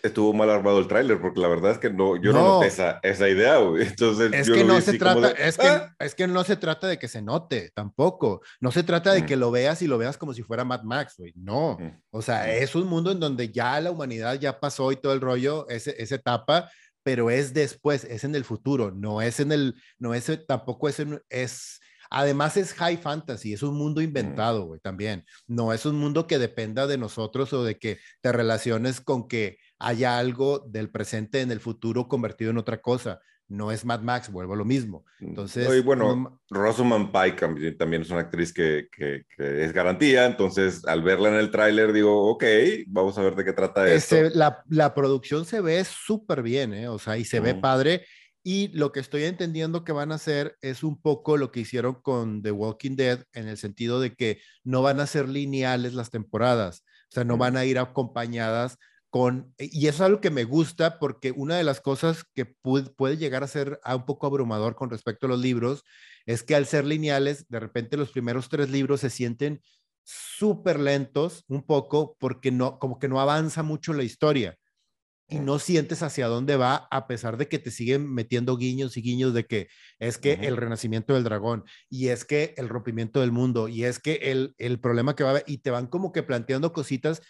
estuvo mal armado el tráiler, porque la verdad es que no, yo no, noté esa, esa idea, Entonces, es que no se trata, es, que, ¡ah! es que no se trata de que se note tampoco. No se trata de que lo veas y lo veas como si fuera Mad Max, güey. No. O sea, es un mundo en donde ya la humanidad ya pasó y todo el rollo, ese, esa etapa, pero es después, es en el futuro, no es en el, no es, tampoco es, en, es Además es high fantasy, es un mundo mm. inventado, güey, también. No es un mundo que dependa de nosotros o de que te relaciones con que haya algo del presente en el futuro convertido en otra cosa. No es Mad Max, vuelvo a lo mismo. Mm. Entonces, y bueno, Rosamund Pike también es una actriz que, que, es garantía, entonces al verla en el tráiler digo, ok, vamos a ver de qué trata esto. La, la producción se ve súper bien, ¿eh? o sea, y se ve padre y lo que estoy entendiendo que van a hacer es un poco lo que hicieron con The Walking Dead, en el sentido de que no van a ser lineales las temporadas, o sea, no van a ir acompañadas con, y eso es algo que me gusta porque una de las cosas que puede, llegar a ser un poco abrumador con respecto a los libros es que al ser lineales, de repente los primeros tres libros se sienten súper lentos un poco porque no, como que no avanza mucho la historia y no sientes hacia dónde va a pesar de que te siguen metiendo guiños y guiños de que es que el renacimiento del dragón y es que el rompimiento del mundo y es que el, el problema que va a haber y te van como que planteando cositas,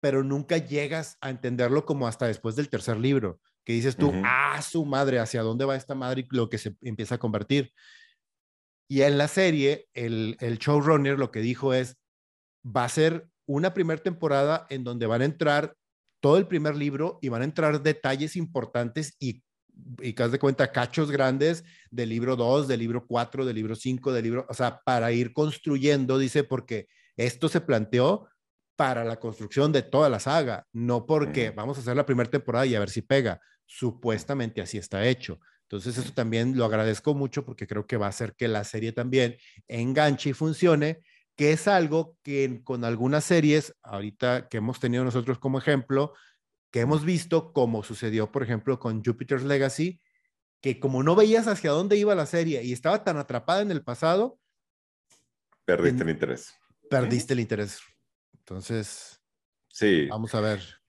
pero nunca llegas a entenderlo como hasta después del tercer libro, que dices tú, ah, su madre, hacia dónde va esta madre y lo que se empieza a convertir. Y en la serie, el, el showrunner lo que dijo es, va a ser una primera temporada en donde van a entrar todo el primer libro y van a entrar detalles importantes y, y que de cuenta cachos grandes del libro 2, del libro 4, del libro 5, del libro, o sea, para ir construyendo, dice, porque esto se planteó para la construcción de toda la saga, no porque vamos a hacer la primera temporada y a ver si pega. Supuestamente así está hecho. Entonces eso también lo agradezco mucho porque creo que va a hacer que la serie también enganche y funcione que es algo que con algunas series, ahorita que hemos tenido nosotros como ejemplo, que hemos visto como sucedió, por ejemplo, con Jupiter's Legacy, que como no veías hacia dónde iba la serie y estaba tan atrapada en el pasado, perdiste el interés. Perdiste el interés. Entonces, sí. Vamos a ver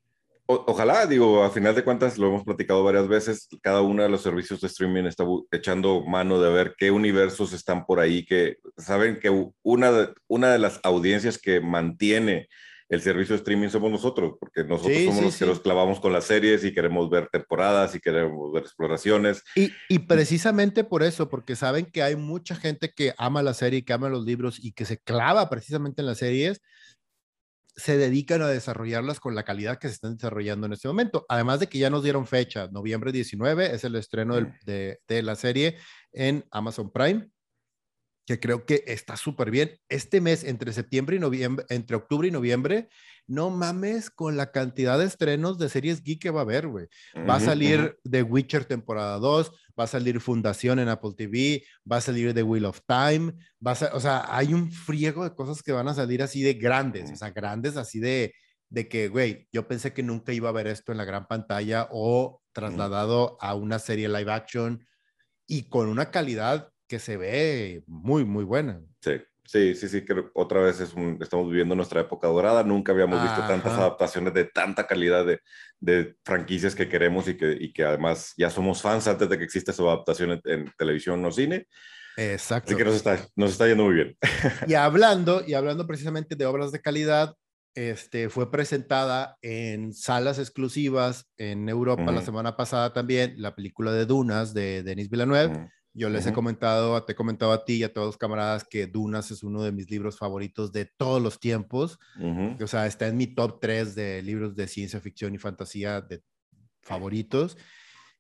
ojalá, digo, a final de cuentas lo hemos platicado varias veces, cada uno de los servicios de streaming está echando mano de ver qué universos están por ahí, que saben que una de, una de las audiencias que mantiene el servicio de streaming somos nosotros, porque nosotros somos los que nos clavamos con las series y queremos ver temporadas y queremos ver exploraciones. Y, y, precisamente por eso, porque saben que hay mucha gente que ama la serie, que ama los libros y que se clava precisamente en las series, se dedican a desarrollarlas con la calidad que se están desarrollando en este momento. Además de que ya nos dieron fecha, noviembre 19 es el estreno de, de, la serie en Amazon Prime que creo que está súper bien. Este mes, entre septiembre y noviembre, entre octubre y noviembre, no mames con la cantidad de estrenos de series geek que va a haber, güey. Va a salir The Witcher temporada 2, va a salir Fundación en Apple TV, va a salir The Wheel of Time, va a o sea, hay un friego de cosas que van a salir así de grandes, o sea, grandes así de, de que, güey, yo pensé que nunca iba a ver esto en la gran pantalla o trasladado a una serie live action y con una calidad que se ve muy, muy buena. Sí, sí, sí, sí, que otra vez es estamos viviendo nuestra época dorada, nunca habíamos visto tantas adaptaciones de tanta calidad de, de franquicias que queremos y que, y que además ya somos fans antes de que exista su adaptación en, televisión o cine. Exacto. Así que nos está, nos está yendo muy bien. Y hablando, y hablando precisamente de obras de calidad, este, fue presentada en salas exclusivas en Europa la semana pasada también, la película de Dunas de Denis Villeneuve. Yo les he comentado, te he comentado a ti y a todos los camaradas que Dunas es uno de mis libros favoritos de todos los tiempos. O sea, está en mi top 3 de libros de ciencia ficción y fantasía de favoritos.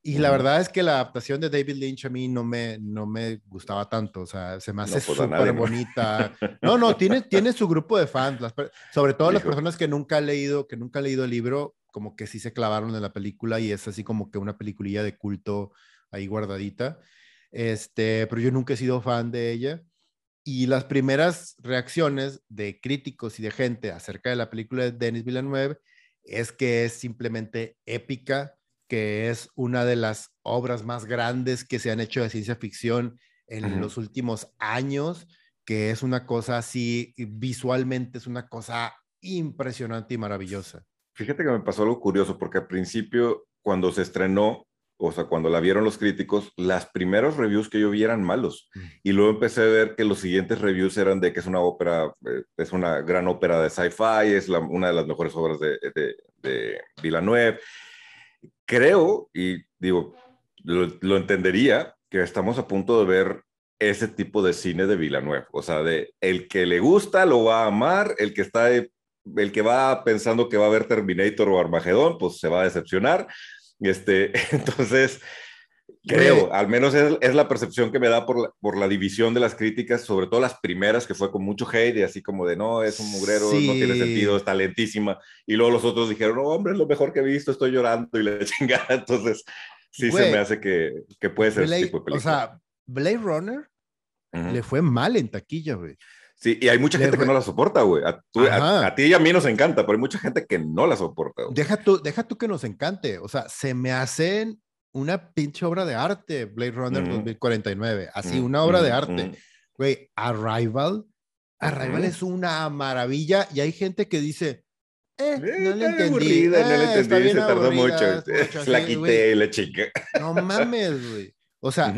Y la verdad es que la adaptación de David Lynch a mí no me, no me gustaba tanto, o sea, se me hace pues, súper bonita. No, no, tiene, tiene su grupo de fans, sobre todo las personas que nunca han leído, que nunca han leído el libro, como que sí se clavaron en la película y es así como que una peliculilla de culto ahí guardadita. Este, pero yo nunca he sido fan de ella. Y las primeras reacciones de críticos y de gente acerca de la película de Denis Villeneuve es que es simplemente épica, que es una de las obras más grandes que se han hecho de ciencia ficción en los últimos años, que es una cosa así, visualmente es una cosa impresionante y maravillosa. Fíjate que me pasó algo curioso, porque al principio, cuando se estrenó, o sea, cuando la vieron los críticos, las primeros reviews que yo vi eran malos. Mm. Y luego empecé a ver que los siguientes reviews eran de que es una ópera, eh, es una gran ópera de sci-fi, es una de las mejores obras de, de, de Villeneuve creo, y digo, lo, entendería, que estamos a punto de ver ese tipo de cine de Villanueva. O sea, de el que le gusta lo va a amar, el que está, el que va pensando que va a ver Terminator o Armagedón, pues se va a decepcionar. Este, entonces, Creo, al menos es, la percepción que me da por la, por la división de las críticas, sobre todo las primeras, que fue con mucho hate y así como de no, es un mugrero, no tiene sentido, es talentísima. Y luego los otros dijeron, no, hombre, es lo mejor que he visto, estoy llorando y le chingada. Entonces, sí se me hace que, que puede ser ese tipo de película. O sea, Blade Runner le fue mal en taquilla, güey. Sí, y hay mucha gente que no la soporta, güey. A, a, ti y a mí nos encanta, pero hay mucha gente que no la soporta. Deja tú, deja tú que nos encante. O sea, se me hacen una pinche obra de arte, Blade Runner 2049, así, una obra de arte. Güey, Arrival, Arrival es una maravilla y hay gente que dice, eh, no le entendí. no le entendí, se tardó mucho. la quité la chica. No mames, güey. O sea,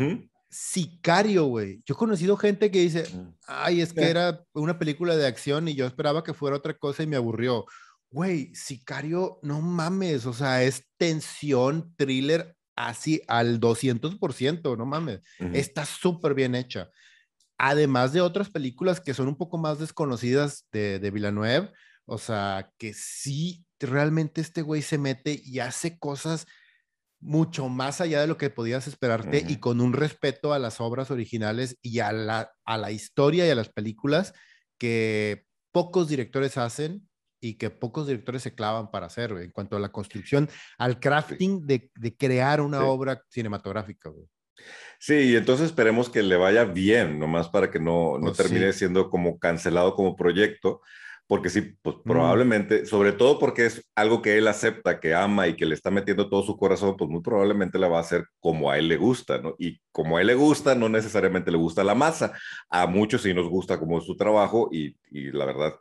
Sicario, güey. Yo he conocido gente que dice, ay, es que era una película de acción y yo esperaba que fuera otra cosa y me aburrió. Güey, Sicario, no mames, o sea, es tensión, thriller así al 200%, no mames. Está súper bien hecha. Además de otras películas que son un poco más desconocidas de, de Villanueva, o sea, que sí, realmente este güey se mete y hace cosas mucho más allá de lo que podías esperarte y con un respeto a las obras originales y a la, a la historia y a las películas que pocos directores hacen y que pocos directores se clavan para hacer, en cuanto a la construcción, al crafting de, de, crear una obra cinematográfica. Sí, y entonces esperemos que le vaya bien, nomás para que no, no pues termine siendo como cancelado como proyecto, porque sí, pues mm. probablemente, sobre todo porque es algo que él acepta, que ama y que le está metiendo todo su corazón, pues muy probablemente la va a hacer como a él le gusta, ¿no? Y como a él le gusta, no necesariamente le gusta la masa, a muchos sí nos gusta como su trabajo y, y la verdad,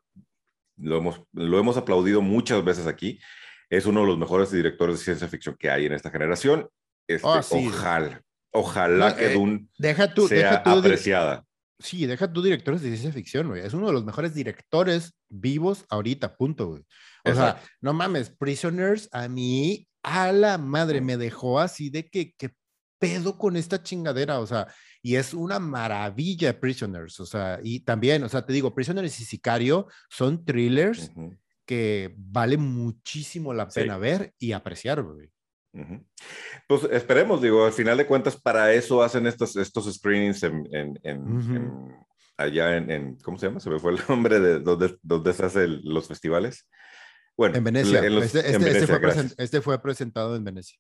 lo hemos, lo hemos aplaudido muchas veces aquí. Es uno de los mejores directores de ciencia ficción que hay en esta generación. Este, ah, Ojalá, ojalá que eh, Dune deja tu, sea apreciada. Sí, deja tú directores de ciencia ficción, güey. Es uno de los mejores directores vivos ahorita, punto, güey. O sea, no mames, Prisoners a mí, a la madre, me dejó así de que, ¿qué pedo con esta chingadera? O sea, y es una maravilla Prisoners, o sea, y también, o sea, te digo, Prisoners y Sicario son thrillers que vale muchísimo la pena ver y apreciar, güey. Pues esperemos, digo, al final de cuentas, para eso hacen estos, estos screenings en, en, allá en, ¿cómo se llama? Se me fue el nombre de donde, donde se hacen los festivales. Bueno, en Venecia. este, este, fue este, fue presentado en Venecia.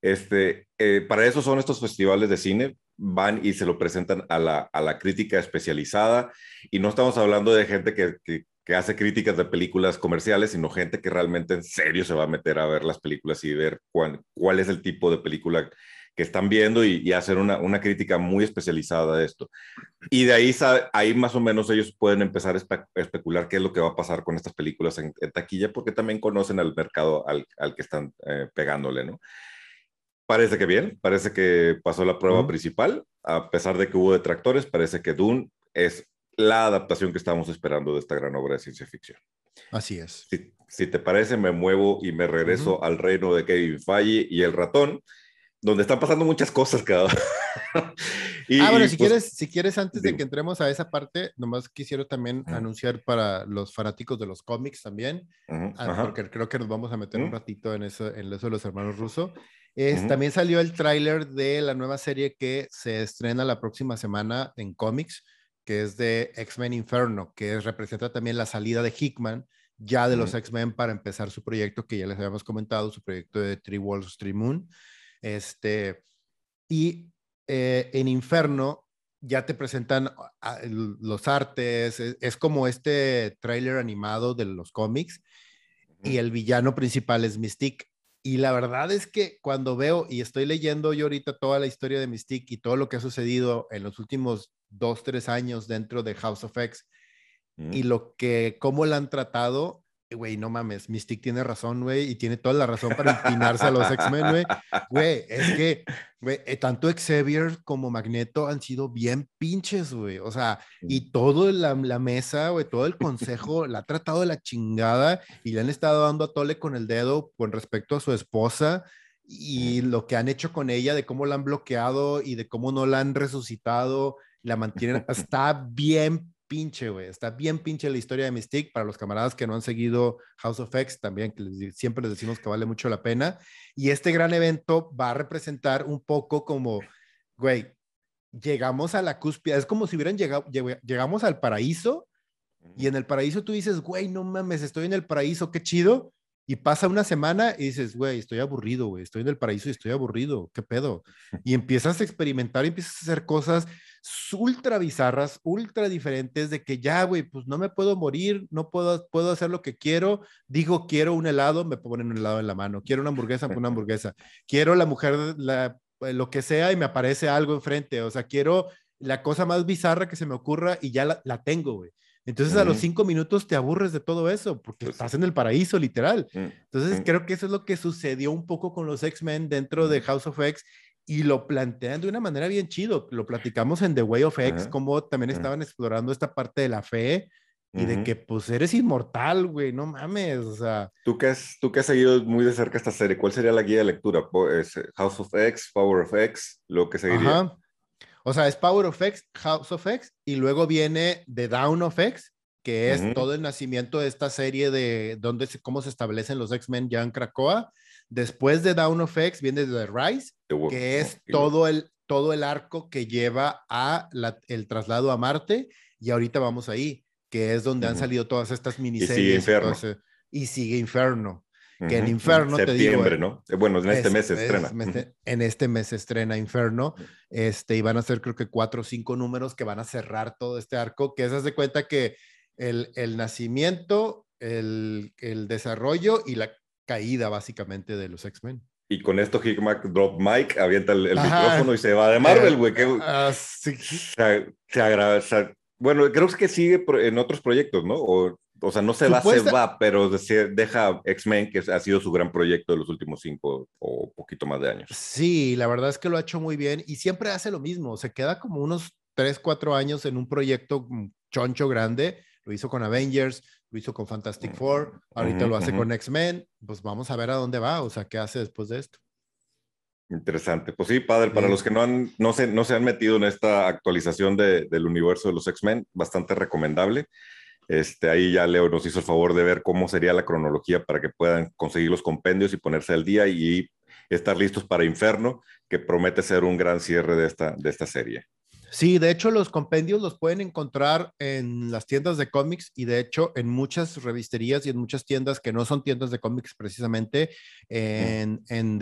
Este, eh, para eso son estos festivales de cine, van y se lo presentan a la, a la crítica especializada y no estamos hablando de gente que, que, hace críticas de películas comerciales, sino gente que realmente en serio se va a meter a ver las películas y ver cuál, cuál es el tipo de película que están viendo y, hacer una, una, crítica muy especializada de esto. Y de ahí, ahí más o menos ellos pueden empezar a especular qué es lo que va a pasar con estas películas en, taquilla, porque también conocen al mercado al, al que están eh, pegándole, ¿no? Parece que bien, parece que pasó la prueba principal, a pesar de que hubo detractores, parece que Dune es la adaptación que estamos esperando de esta gran obra de ciencia ficción. Así es. Si, te parece, me muevo y me regreso al reino de Kevin Feige y el ratón, donde están pasando muchas cosas cada ah, bueno, si, pues quieres, si quieres, antes de que entremos a esa parte, nomás quisiera también anunciar para los fanáticos de los cómics también, ah, porque creo que nos vamos a meter un ratito en eso, en eso de los hermanos rusos. Es, También salió el tráiler de la nueva serie que se estrena la próxima semana en cómics, que es de X-Men Inferno, que representa también la salida de Hickman ya de los X-Men para empezar su proyecto que ya les habíamos comentado, su proyecto de Three Walls, Three Moon. Este, y eh, en Inferno ya te presentan los artes, es, como este tráiler animado de los cómics y el villano principal es Mystique. Y la verdad es que cuando veo y estoy leyendo yo ahorita toda la historia de Mystique y todo lo que ha sucedido en los últimos dos, tres años dentro de House of X y lo que, cómo la han tratado, güey, no mames, Mystique tiene razón, güey, y tiene toda la razón para inclinarse a los X-Men, güey. Güey, es que, güey, eh, tanto Xavier como Magneto han sido bien pinches, güey. O sea, y todo la, la mesa, güey, todo el consejo la ha tratado de la chingada y le han estado dando a tole con el dedo con respecto a su esposa y lo que han hecho con ella, de cómo la han bloqueado y de cómo no la han resucitado, la mantienen, está bien pinche, güey. Está bien pinche la historia de Mystique. Para los camaradas que no han seguido House of X, también que siempre les decimos que vale mucho la pena. Y este gran evento va a representar un poco como, güey, llegamos a la cúspide. Es como si hubieran llegado, llegamos al paraíso y en el paraíso tú dices, güey, no mames, estoy en el paraíso, qué chido. Y pasa una semana y dices, güey, estoy aburrido, güey, estoy en el paraíso y estoy aburrido, ¿qué pedo? Y empiezas a experimentar y empiezas a hacer cosas ultra bizarras, ultra diferentes, de que ya, güey, pues no me puedo morir, no puedo, puedo hacer lo que quiero. Digo, quiero un helado, me ponen un helado en la mano. Quiero una hamburguesa, una hamburguesa. Quiero la mujer, la, lo que sea, y me aparece algo enfrente. O sea, quiero la cosa más bizarra que se me ocurra y ya la, la tengo, güey. Entonces a los cinco minutos te aburres de todo eso porque pues estás en el paraíso, literal. Mm, Entonces mm. creo que eso es lo que sucedió un poco con los X-Men dentro de House of X y lo plantean de una manera bien chido. Lo platicamos en The Way of X, como también estaban explorando esta parte de la fe y de que pues eres inmortal, güey, no mames, o sea. Tú que, has, tú que has seguido muy de cerca esta serie, ¿cuál sería la guía de lectura? ¿Es House of X, Power of X, lo que seguiría? O sea, es Power of X, House of X, y luego viene The Down of X, que es todo el nacimiento de esta serie de donde cómo se establecen los X-Men ya en Krakoa. Después de Down of X viene The Rise, que es todo el, todo el arco que lleva a el traslado a Marte, y ahorita vamos ahí, que es donde han salido todas estas miniseries. Y sigue Inferno. y sigue Inferno. Que en Inferno te digo. ¿no? Eh, bueno, en este mes se estrena. en este mes se estrena Inferno. Este, y van a ser creo que cuatro o cinco números que van a cerrar todo este arco, que es de cuenta que el, el nacimiento, el, el desarrollo y la caída básicamente de los X-Men. Y con esto Hickman drop mic, avienta el, micrófono y se va de Marvel, güey. Uh, sí. se, se bueno, creo que sigue en otros proyectos, ¿no? O, o sea, no se va, se va, pero deja X-Men, que ha sido su gran proyecto de los últimos cinco o poquito más de años. Sí, la verdad es que lo ha hecho muy bien y siempre hace lo mismo. Se queda como unos tres, cuatro años en un proyecto choncho grande. Lo hizo con Avengers, lo hizo con Fantastic Four, ahorita lo hace con X-Men, pues vamos a ver a dónde va, o sea, qué hace después de esto. Interesante. Pues sí, padre, para los que no, han, no, se, no se han metido en esta actualización de, del universo de los X-Men, bastante recomendable. Este, ahí ya Leo nos hizo el favor de ver cómo sería la cronología para que puedan conseguir los compendios y ponerse al día y estar listos para Inferno, que promete ser un gran cierre de esta, de esta serie. Sí, de hecho los compendios los pueden encontrar en las tiendas de cómics y de hecho en muchas revisterías y en muchas tiendas que no son tiendas de cómics precisamente, en, en,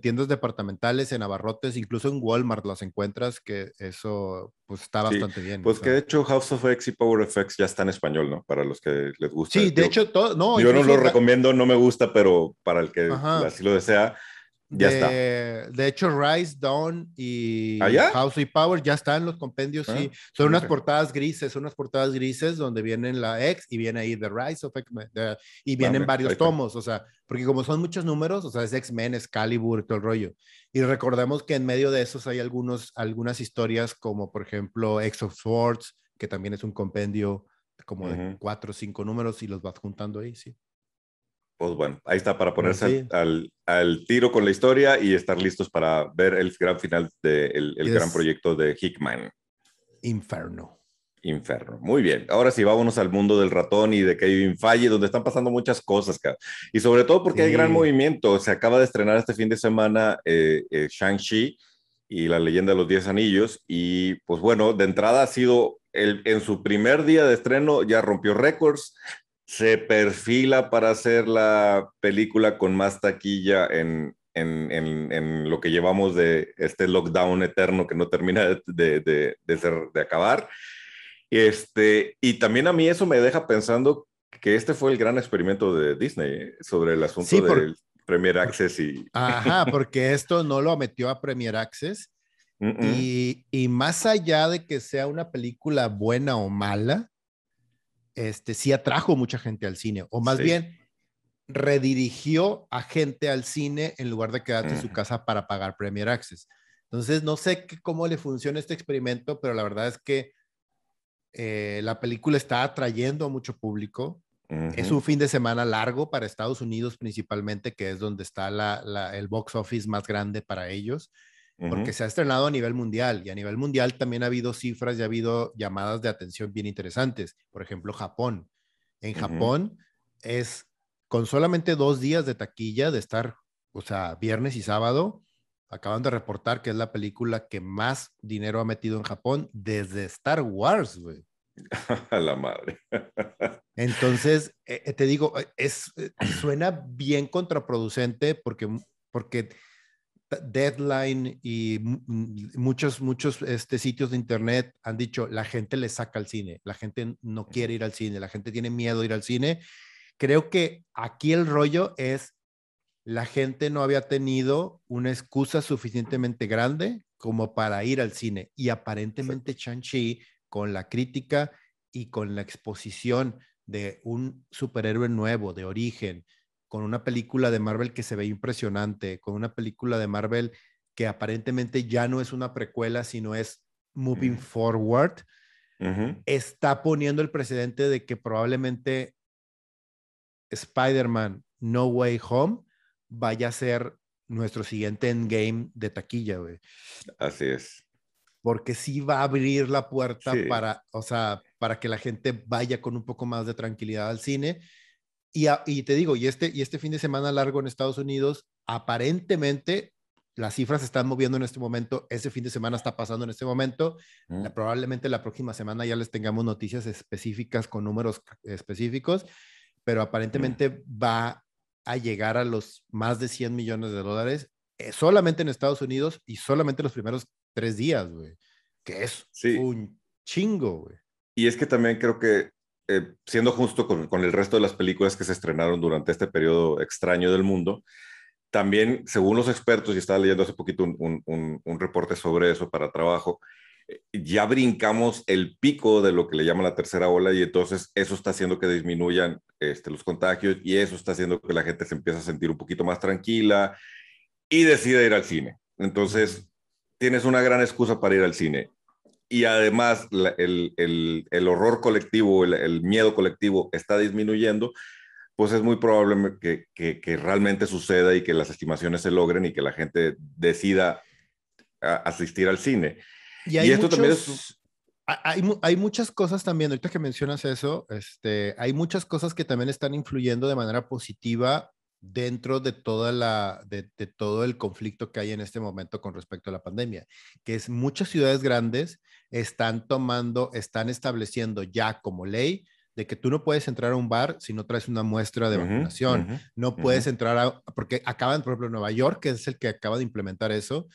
tiendas departamentales, en abarrotes, incluso en Walmart los encuentras, que eso pues está bastante bien. Pues que de hecho House of X y Power of X ya está en español, ¿no? Para los que les gusta. Sí, de hecho, todo, no. Yo no lo recomiendo, no me gusta, pero para el que así lo desea, ya de, está. De hecho, Rise, Dawn y ¿Ah, House y Power ya están los compendios, sí. Ah, son unas portadas grises, son unas portadas grises donde vienen la X y viene ahí The Rise of X-Men y vienen varios tomos, o sea, porque como son muchos números, o sea, es X-Men, Excalibur, todo el rollo. Y recordemos que en medio de esos hay algunos, algunas historias como, por ejemplo, X of Swords, que también es un compendio como de cuatro o cinco números y los vas juntando ahí, sí. Pues bueno, ahí está para ponerse al, al, tiro con la historia y estar listos para ver el gran final del de el gran proyecto de Hickman. Inferno. Inferno. Muy bien. Ahora sí, vámonos al mundo del ratón y de Kevin Falle, donde están pasando muchas cosas, Y sobre todo porque hay gran movimiento. Se acaba de estrenar este fin de semana eh, eh, Shang-Chi y la leyenda de los Diez Anillos. Y pues bueno, de entrada ha sido, el, en su primer día de estreno ya rompió récords. Se perfila para hacer la película con más taquilla en, en, en, lo que llevamos de este lockdown eterno que no termina de, de, de, ser, de acabar. Este, y también a mí eso me deja pensando que este fue el gran experimento de Disney sobre el asunto del Premier Access y... Ajá, porque esto no lo metió a Premier Access. Y, y, más allá de que sea una película buena o mala, este sí atrajo mucha gente al cine, o más bien redirigió a gente al cine en lugar de quedarse en su casa para pagar Premier Access. Entonces, no sé cómo le funciona este experimento, pero la verdad es que eh, la película está atrayendo a mucho público. Es un fin de semana largo para Estados Unidos principalmente, que es donde está el box office más grande para ellos, porque se ha estrenado a nivel mundial y a nivel mundial también ha habido cifras y ha habido llamadas de atención bien interesantes. Por ejemplo, Japón. En Japón es con solamente dos días de taquilla de estar, o sea, viernes y sábado, acaban de reportar que es la película que más dinero ha metido en Japón desde Star Wars, güey. A la madre. Entonces, eh, eh, te digo, eh, es, suena bien contraproducente porque, porque Deadline y muchos, muchos este, sitios de internet han dicho, la gente le saca al cine, la gente no quiere ir al cine, la gente tiene miedo de ir al cine. Creo que aquí el rollo es la gente no había tenido una excusa suficientemente grande como para ir al cine. Y aparentemente Shang-Chi, con la crítica y con la exposición de un superhéroe nuevo, de origen, con una película de Marvel que se ve impresionante, con una película de Marvel que aparentemente ya no es una precuela, sino es moving forward, está poniendo el precedente de que probablemente Spider-Man No Way Home vaya a ser nuestro siguiente endgame de taquilla, güey. Así es. Porque sí va a abrir la puerta para, o sea, para que la gente vaya con un poco más de tranquilidad al cine. Y, y te digo, y este, y este fin de semana largo en Estados Unidos, aparentemente las cifras se están moviendo en este momento, ese fin de semana está pasando en este momento, mm. probablemente la próxima semana ya les tengamos noticias específicas con números específicos, pero aparentemente mm. va a llegar a los más de 100 millones de dólares eh, solamente en Estados Unidos y solamente los primeros tres días, güey. Que es un chingo, güey. Y es que también creo que, eh, siendo justo con, con, el resto de las películas que se estrenaron durante este periodo extraño del mundo, también, según los expertos, y estaba leyendo hace poquito un, un, un reporte sobre eso para trabajo, ya brincamos el pico de lo que le llaman la tercera ola y entonces eso está haciendo que disminuyan este, los contagios y eso está haciendo que la gente se empiece a sentir un poquito más tranquila y decida ir al cine. Entonces, tienes una gran excusa para ir al cine. Y además el, el, el, horror colectivo, el, el, miedo colectivo está disminuyendo, pues es muy probable que, que, que realmente suceda y que las estimaciones se logren y que la gente decida asistir al cine. Y, hay esto también Hay, hay, muchas cosas también, ahorita que mencionas eso, este, hay muchas cosas que también están influyendo de manera positiva dentro de, toda la, de, de, todo el conflicto que hay en este momento con respecto a la pandemia, que es muchas ciudades grandes están tomando, están estableciendo ya como ley de que tú no puedes entrar a un bar si no traes una muestra de vacunación, no puedes entrar a, porque acaban, por ejemplo, Nueva York, que es el que acaba de implementar eso,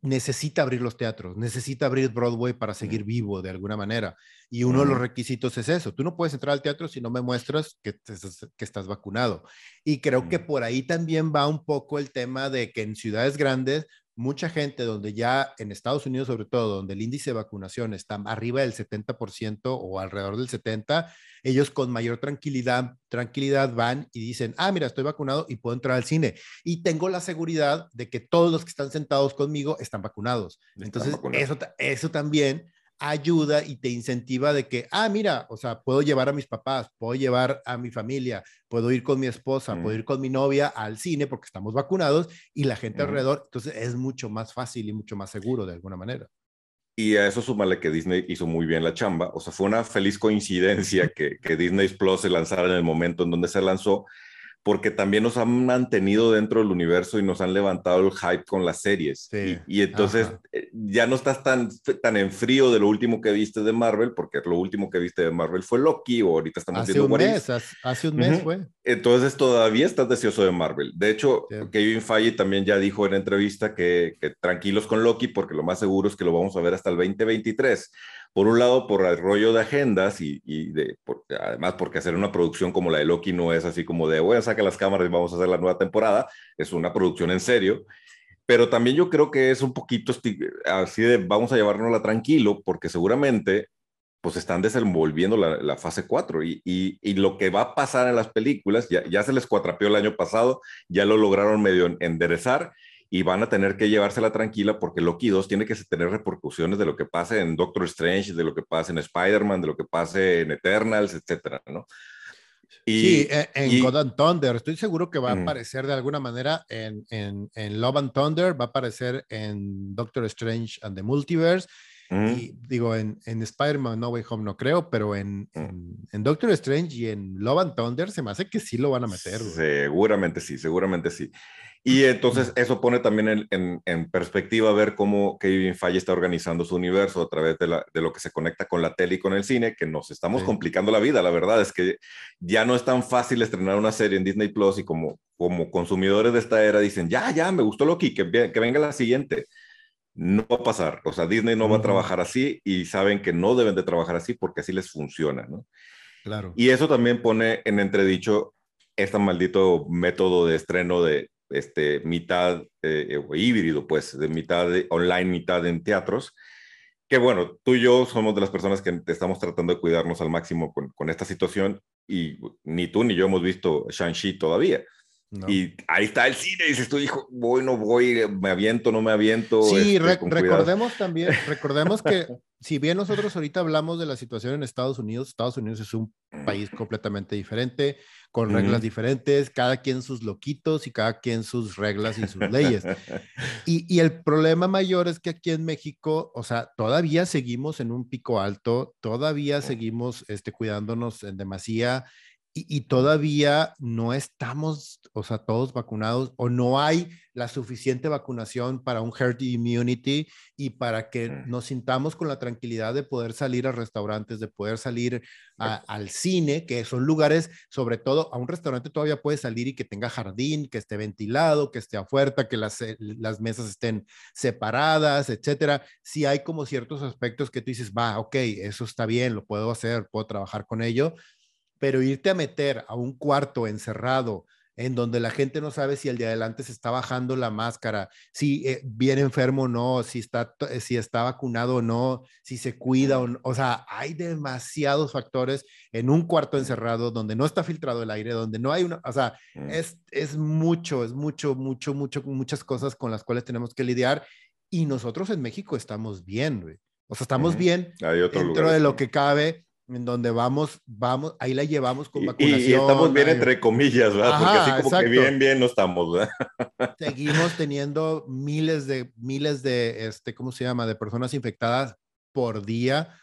necesita abrir los teatros, necesita abrir Broadway para seguir vivo de alguna manera. Y uno de los requisitos es eso. Tú no puedes entrar al teatro si no me muestras que, que estás vacunado. Y creo que por ahí también va un poco el tema de que en ciudades grandes mucha gente donde ya en Estados Unidos sobre todo, donde el índice de vacunación está arriba del 70% o alrededor del 70%, ellos con mayor tranquilidad, tranquilidad van y dicen, ah, mira, estoy vacunado y puedo entrar al cine. Y tengo la seguridad de que todos los que están sentados conmigo están vacunados. Entonces, Eso, eso también ayuda y te incentiva de que, ah, mira, o sea, puedo llevar a mis papás, puedo llevar a mi familia, puedo ir con mi esposa, puedo ir con mi novia al cine porque estamos vacunados y la gente alrededor, entonces es mucho más fácil y mucho más seguro de alguna manera. Y a eso súmale que Disney hizo muy bien la chamba. O sea, fue una feliz coincidencia que, que Disney Plus se lanzara en el momento en donde se lanzó, porque también nos han mantenido dentro del universo y nos han levantado el hype con las series. Y, entonces eh, ya no estás tan, tan en frío de lo último que viste de Marvel, porque lo último que viste de Marvel fue Loki o ahorita estamos hace viendo un mes, hace, un mes fue. Entonces todavía estás deseoso de Marvel. De hecho, Kevin Feige también ya dijo en entrevista que, que tranquilos con Loki, porque lo más seguro es que lo vamos a ver hasta el 2023 por un lado por el rollo de agendas y, de, además porque hacer una producción como la de Loki no es así como de, voy a sacar las cámaras y vamos a hacer la nueva temporada, es una producción en serio, pero también yo creo que es un poquito así de, vamos a llevárnosla tranquilo, porque seguramente pues están desenvolviendo la, fase 4 y, y, lo que va a pasar en las películas, ya, ya se les cuatrapeó el año pasado, ya lo lograron medio enderezar y van a tener que llevársela tranquila porque Loki 2 tiene que tener repercusiones de lo que pase en Doctor Strange, de lo que pase en Spider-Man, de lo que pase en Eternals, etcétera, ¿no? Y, sí, e, en, God and Thunder, estoy seguro que va a aparecer de alguna manera en, en, en, Love and Thunder, va a aparecer en Doctor Strange and the Multiverse. Y digo, en, en Spider-Man No Way Home no creo, pero en, en, Doctor Strange y en Love and Thunder se me hace que sí lo van a meter. Seguramente sí, seguramente sí. Y entonces eso pone también en, en, perspectiva ver cómo Kevin Feige está organizando su universo a través de, la, de, lo que se conecta con la tele y con el cine, que nos estamos complicando la vida. La verdad es que ya no es tan fácil estrenar una serie en Disney Plus y como, como consumidores de esta era dicen, ya, ya, me gustó Loki, que, que venga la siguiente. No va a pasar. O sea, Disney no va a trabajar así y saben que no deben de trabajar así porque así les funciona, ¿no? Claro. Y eso también pone en entredicho este maldito método de estreno de este, mitad eh, híbrido, pues, de mitad online, mitad en teatros. Que bueno, tú y yo somos de las personas que estamos tratando de cuidarnos al máximo con, con esta situación y ni tú ni yo hemos visto Shang-Chi todavía. Y ahí está el cine, dices tú, hijo, voy, no voy, me aviento, no me aviento. Sí, este, recordemos también, recordemos que si bien nosotros ahorita hablamos de la situación en Estados Unidos, Estados Unidos es un país completamente diferente, con reglas diferentes, cada quien sus loquitos y cada quien sus reglas y sus leyes. Y, y, el problema mayor es que aquí en México, o sea, todavía seguimos en un pico alto, todavía seguimos este, cuidándonos en demasía y, todavía no estamos, o sea, todos vacunados o no hay la suficiente vacunación para un herd immunity y para que nos sintamos con la tranquilidad de poder salir a restaurantes, de poder salir al cine, que son lugares, sobre todo a un restaurante todavía puede salir y que tenga jardín, que esté ventilado, que esté afuera, que las, eh, las mesas estén separadas, etcétera. Si hay como ciertos aspectos que tú dices, va, ok, eso está bien, lo puedo hacer, puedo trabajar con ello pero irte a meter a un cuarto encerrado en donde la gente no sabe si el de adelante se está bajando la máscara, si eh, viene enfermo o no, si está, eh, si está vacunado o no, si se cuida o no. O sea, hay demasiados factores en un cuarto encerrado donde no está filtrado el aire, donde no hay una, o sea, es, es mucho, es mucho, mucho, mucho, muchas cosas con las cuales tenemos que lidiar y nosotros en México estamos bien, güey. O sea, estamos bien dentro de lo que cabe en donde vamos, vamos, ahí la llevamos con vacunación. Y, estamos bien entre comillas, ¿verdad? Porque así como que bien, bien no estamos, ¿verdad? Seguimos teniendo miles de, miles de, este, ¿cómo se llama? De personas infectadas por día.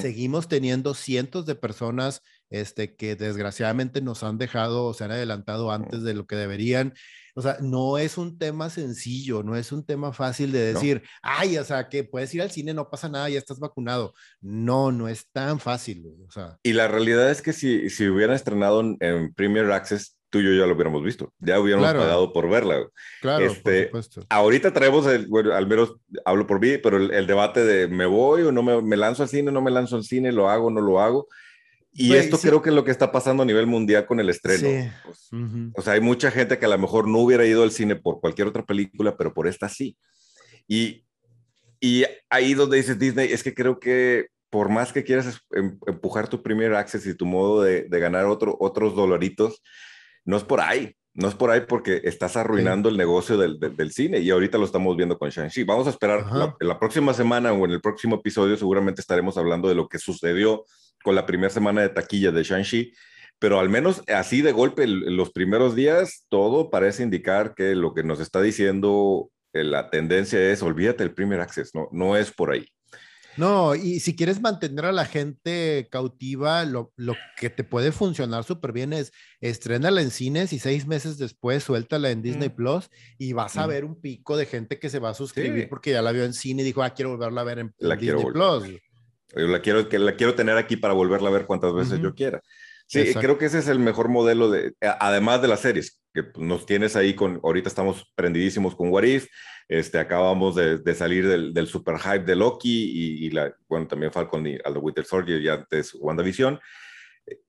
Seguimos teniendo cientos de personas este, que desgraciadamente nos han dejado o se han adelantado antes de lo que deberían. O sea, no es un tema sencillo, no es un tema fácil de decir, ay, o sea, que puedes ir al cine, no pasa nada, ya estás vacunado. No, no es tan fácil. O sea. Y la realidad es que si, si hubieran estrenado en, Premier Access, tú y yo ya lo hubiéramos visto, ya hubiéramos pagado por verla. Claro, este, por supuesto. Ahorita traemos, el, bueno, al menos hablo por mí, pero el, debate de me voy o no me, me lanzo al cine, no me lanzo al cine, lo hago, no lo hago. Y esto creo que es lo que está pasando a nivel mundial con el estreno. Pues, o sea, hay mucha gente que a lo mejor no hubiera ido al cine por cualquier otra película, pero por esta sí. Y, y ahí donde dices Disney, es que creo que por más que quieras em, empujar tu primer access y tu modo de, de ganar otro, otros dolaritos, no es por ahí. No es por ahí porque estás arruinando el negocio del, del, cine y ahorita lo estamos viendo con Shang-Chi. Vamos a esperar la, la, próxima semana o en el próximo episodio seguramente estaremos hablando de lo que sucedió con la primera semana de taquilla de Shang-Chi, pero al menos así de golpe los primeros días todo parece indicar que lo que nos está diciendo eh, la tendencia es olvídate el primer access, no, no es por ahí. No, y si quieres mantener a la gente cautiva, lo, que te puede funcionar súper bien es estrenala en cines y seis meses después suéltala en Disney mm. Plus y vas a mm. ver un pico de gente que se va a suscribir porque ya la vio en cine y dijo, ah, quiero volverla a ver en, Disney Plus. Yo la quiero, que la quiero tener aquí para volverla a ver cuantas veces yo quiera. Sí, creo que ese es el mejor modelo de, además de las series, que nos tienes ahí con, ahorita estamos prendidísimos con What If, este, acabamos de, salir del, super hype de Loki y, la, bueno, también Falcon y a the Winter Soldier y antes WandaVision.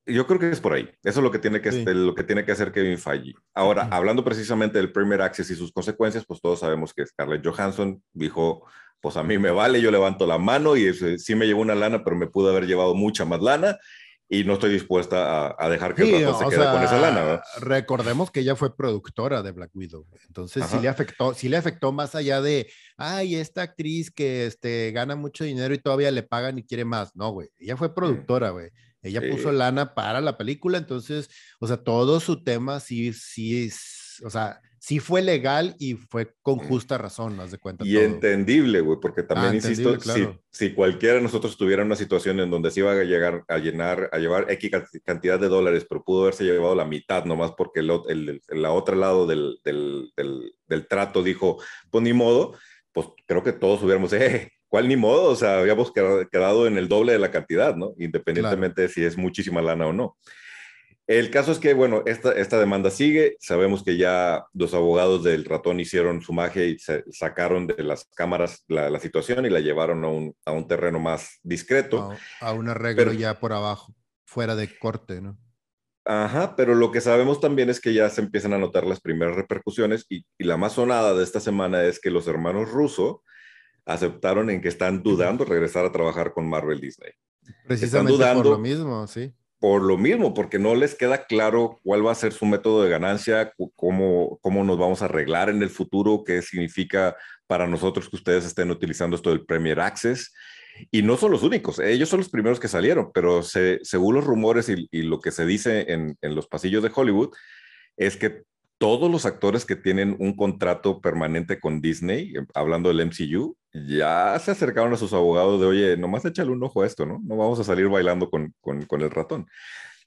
Yo creo que es por ahí. Eso es lo que tiene que, lo que, tiene que hacer Kevin Feige. Ahora, hablando precisamente del Premier Access y sus consecuencias, pues todos sabemos que Scarlett Johansson dijo, pues a mí me vale, yo levanto la mano y sí me llevó una lana, pero me pudo haber llevado mucha más lana y no estoy dispuesta a, dejar que sí, se quede con esa lana. Recordemos que ella fue productora de Black Widow, entonces sí le afectó, sí le afectó más allá de, ay, esta actriz que este, gana mucho dinero y todavía le pagan y quiere más. No, güey, ella fue mm. productora, güey. Ella puso lana para la película, entonces, o sea, todo su tema sí, sí, o sea, sí fue legal y fue con justa razón, más de cuenta. Y entendible, güey, porque también, ah, insisto, si, si, cualquiera de nosotros tuviera una situación en donde se iba a llegar a llenar, a llevar X cantidad de dólares, pero pudo haberse llevado la mitad nomás porque el, el, el, otro lado del, del, del, trato dijo, pues ni modo, pues creo que todos hubiéramos, eh, ¿cuál ni modo? O sea, habíamos quedado en el doble de la cantidad, ¿no? Independientemente de si es muchísima lana o no. El caso es que, bueno, esta, esta demanda sigue. Sabemos que ya los abogados del ratón hicieron su magia y sacaron de las cámaras la, situación y la llevaron a un, a un terreno más discreto. A, un arreglo ya por abajo, fuera de corte, ¿no? Ajá, pero lo que sabemos también es que ya se empiezan a notar las primeras repercusiones y, y la más sonada de esta semana es que los hermanos Russo aceptaron en que están dudando regresar a trabajar con Marvel Disney. Precisamente por lo mismo, sí por lo mismo, porque no les queda claro cuál va a ser su método de ganancia, cómo, cómo nos vamos a arreglar en el futuro, qué significa para nosotros que ustedes estén utilizando esto del Premier Access. Y no son los únicos, ellos son los primeros que salieron, pero según los rumores y, lo que se dice en, en los pasillos de Hollywood, es que todos los actores que tienen un contrato permanente con Disney, hablando del MCU, ya se acercaron a sus abogados de, oye, nomás échale un ojo a esto, ¿no? No vamos a salir bailando con, con, el ratón.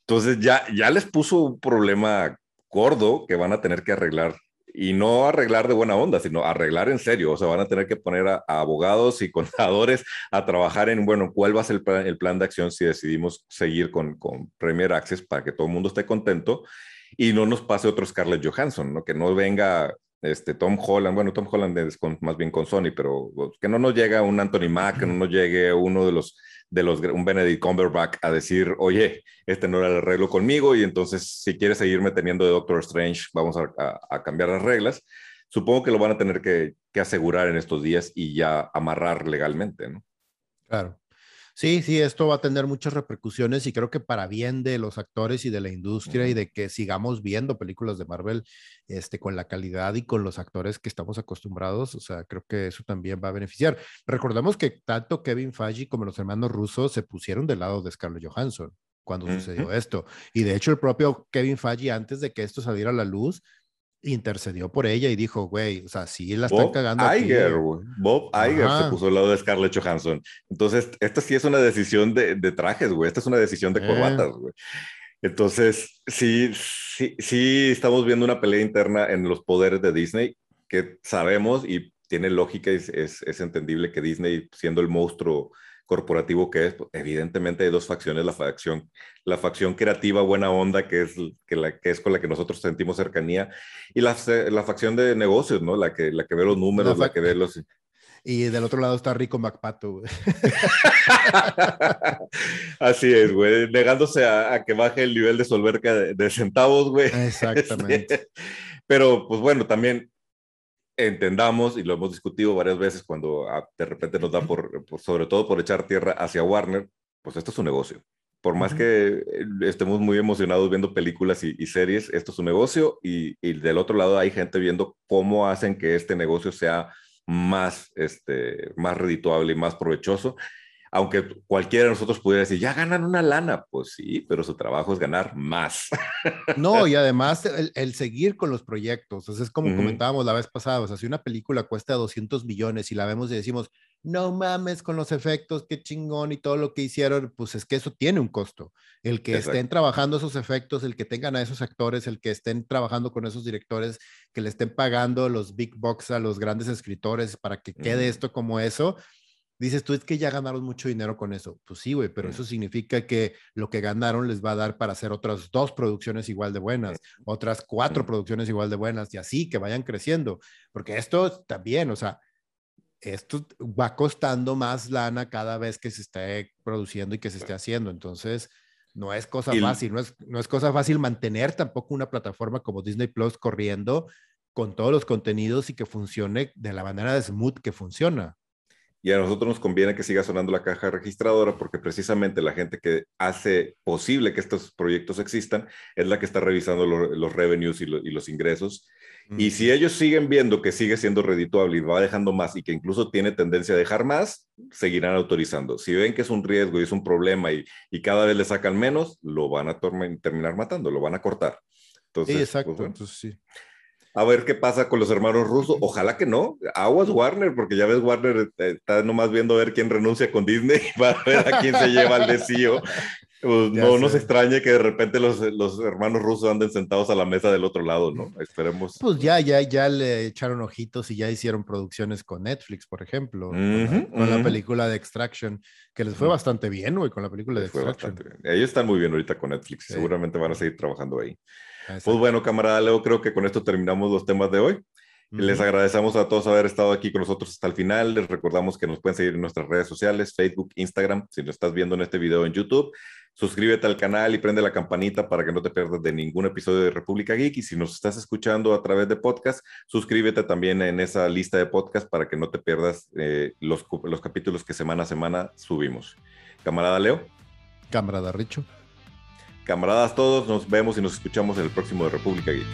Entonces ya, ya les puso un problema gordo que van a tener que arreglar y no arreglar de buena onda, sino arreglar en serio. O sea, van a tener que poner a, abogados y contadores a trabajar en, bueno, cuál va a ser el plan, de acción si decidimos seguir con, con Premier Access para que todo el mundo esté contento y no nos pase otro Scarlett Johansson, ¿no? Que no venga este, Tom Holland, bueno, Tom Holland es más bien con Sony, pero pues, que no nos llegue un Anthony Mack, que no nos llegue uno de los, de los, un Benedict Cumberbatch a decir, oye, este no era el arreglo conmigo y entonces si quieres seguirme teniendo de Doctor Strange, vamos a, cambiar las reglas. Supongo que lo van a tener que, que asegurar en estos días y ya amarrar legalmente, ¿no? Claro. Sí, sí, esto va a tener muchas repercusiones y creo que para bien de los actores y de la industria y de que sigamos viendo películas de Marvel este, con la calidad y con los actores que estamos acostumbrados, o sea, creo que eso también va a beneficiar. Recordemos que tanto Kevin Feige como los hermanos rusos se pusieron del lado de Scarlett Johansson cuando sucedió esto. Y de hecho el propio Kevin Feige, antes de que esto saliera a la luz, intercedió por ella y dijo, güey, o sea, sí la están cagando. Iger, Bob Iger se puso al lado de Scarlett Johansson. Entonces, esta sí es una decisión de, de trajes, güey. Esta es una decisión de eh. corbatas, güey. Entonces, sí, sí, sí estamos viendo una pelea interna en los poderes de Disney que sabemos y tiene lógica y es, es, es entendible que Disney, siendo el monstruo corporativo que es, pues, evidentemente hay dos facciones, la facción, la facción creativa buena onda, que es, que la, que es con la que nosotros sentimos cercanía, y la, la facción de negocios, ¿no? La que, la que ve los números, la, que ve los... Y del otro lado está Rico MacPato, Así es, güey, negándose a, que baje el nivel de solverca de, centavos, güey. Exactamente. pero, pues bueno, también entendamos, y lo hemos discutido varias veces cuando ah, de repente nos da por, sobre todo por echar tierra hacia Warner, pues esto es un negocio. Por más que eh, estemos muy emocionados viendo películas y, series, esto es un negocio y, y, del otro lado hay gente viendo cómo hacen que este negocio sea más, este, más redituable y más provechoso aunque cualquiera de nosotros pudiera decir, ya ganan una lana, pues sí, pero su trabajo es ganar más. No, y además el, seguir con los proyectos, o sea, es como comentábamos la vez pasada, o sea, si una película cuesta 200 millones y la vemos y decimos, no mames con los efectos, qué chingón y todo lo que hicieron, pues es que eso tiene un costo. El que estén trabajando esos efectos, el que tengan a esos actores, el que estén trabajando con esos directores, que le estén pagando los big box a los grandes escritores para que quede esto como eso, dices tú, es que ya ganaron mucho dinero con eso. Pues sí, güey, pero eso significa que lo que ganaron les va a dar para hacer otras dos producciones igual de buenas, otras cuatro producciones igual de buenas y así que vayan creciendo. Porque esto también, o sea, esto va costando más lana cada vez que se esté produciendo y que se esté haciendo. Entonces, no es cosa fácil, no es, no es cosa fácil mantener tampoco una plataforma como Disney Plus corriendo con todos los contenidos y que funcione de la manera de smooth que funciona. Y a nosotros nos conviene que siga sonando la caja registradora porque precisamente la gente que hace posible que estos proyectos existan es la que está revisando los revenues y, los ingresos. Y si ellos siguen viendo que sigue siendo redituable y va dejando más y que incluso tiene tendencia a dejar más, seguirán autorizando. Si ven que es un riesgo y es un problema y, cada vez le sacan menos, lo van a terminar matando, lo van a cortar. Entonces, sí, exacto. Pues, Entonces, sí. A ver qué pasa con los hermanos rusos. Ojalá que no. Aguas Warner, porque ya ves, Warner eh, está nomás viendo a ver quién renuncia con Disney para ver a quién se lleva al desío. Pues no nos extrañe que de repente los, los, hermanos rusos anden sentados a la mesa del otro lado, ¿no? Esperemos. Pues ya, ya, ya le echaron ojitos y ya hicieron producciones con Netflix, por ejemplo, con, la, película de Extraction, que les fue bastante bien, güey, con la película de Extraction. Ellos están muy bien ahorita con Netflix, seguramente van a seguir trabajando ahí. Pues bueno, camarada Leo, creo que con esto terminamos los temas de hoy. Les agradecemos a todos haber estado aquí con nosotros hasta el final. Les recordamos que nos pueden seguir en nuestras redes sociales, Facebook, Instagram. Si lo estás viendo en este video en YouTube, suscríbete al canal y prende la campanita para que no te pierdas de ningún episodio de República Geek. Y si nos estás escuchando a través de podcast, suscríbete también en esa lista de podcast para que no te pierdas eh, los, los capítulos que semana a semana subimos. Camarada Leo. Camarada Richo. Camaradas todos, nos vemos y nos escuchamos en el próximo de República Geek.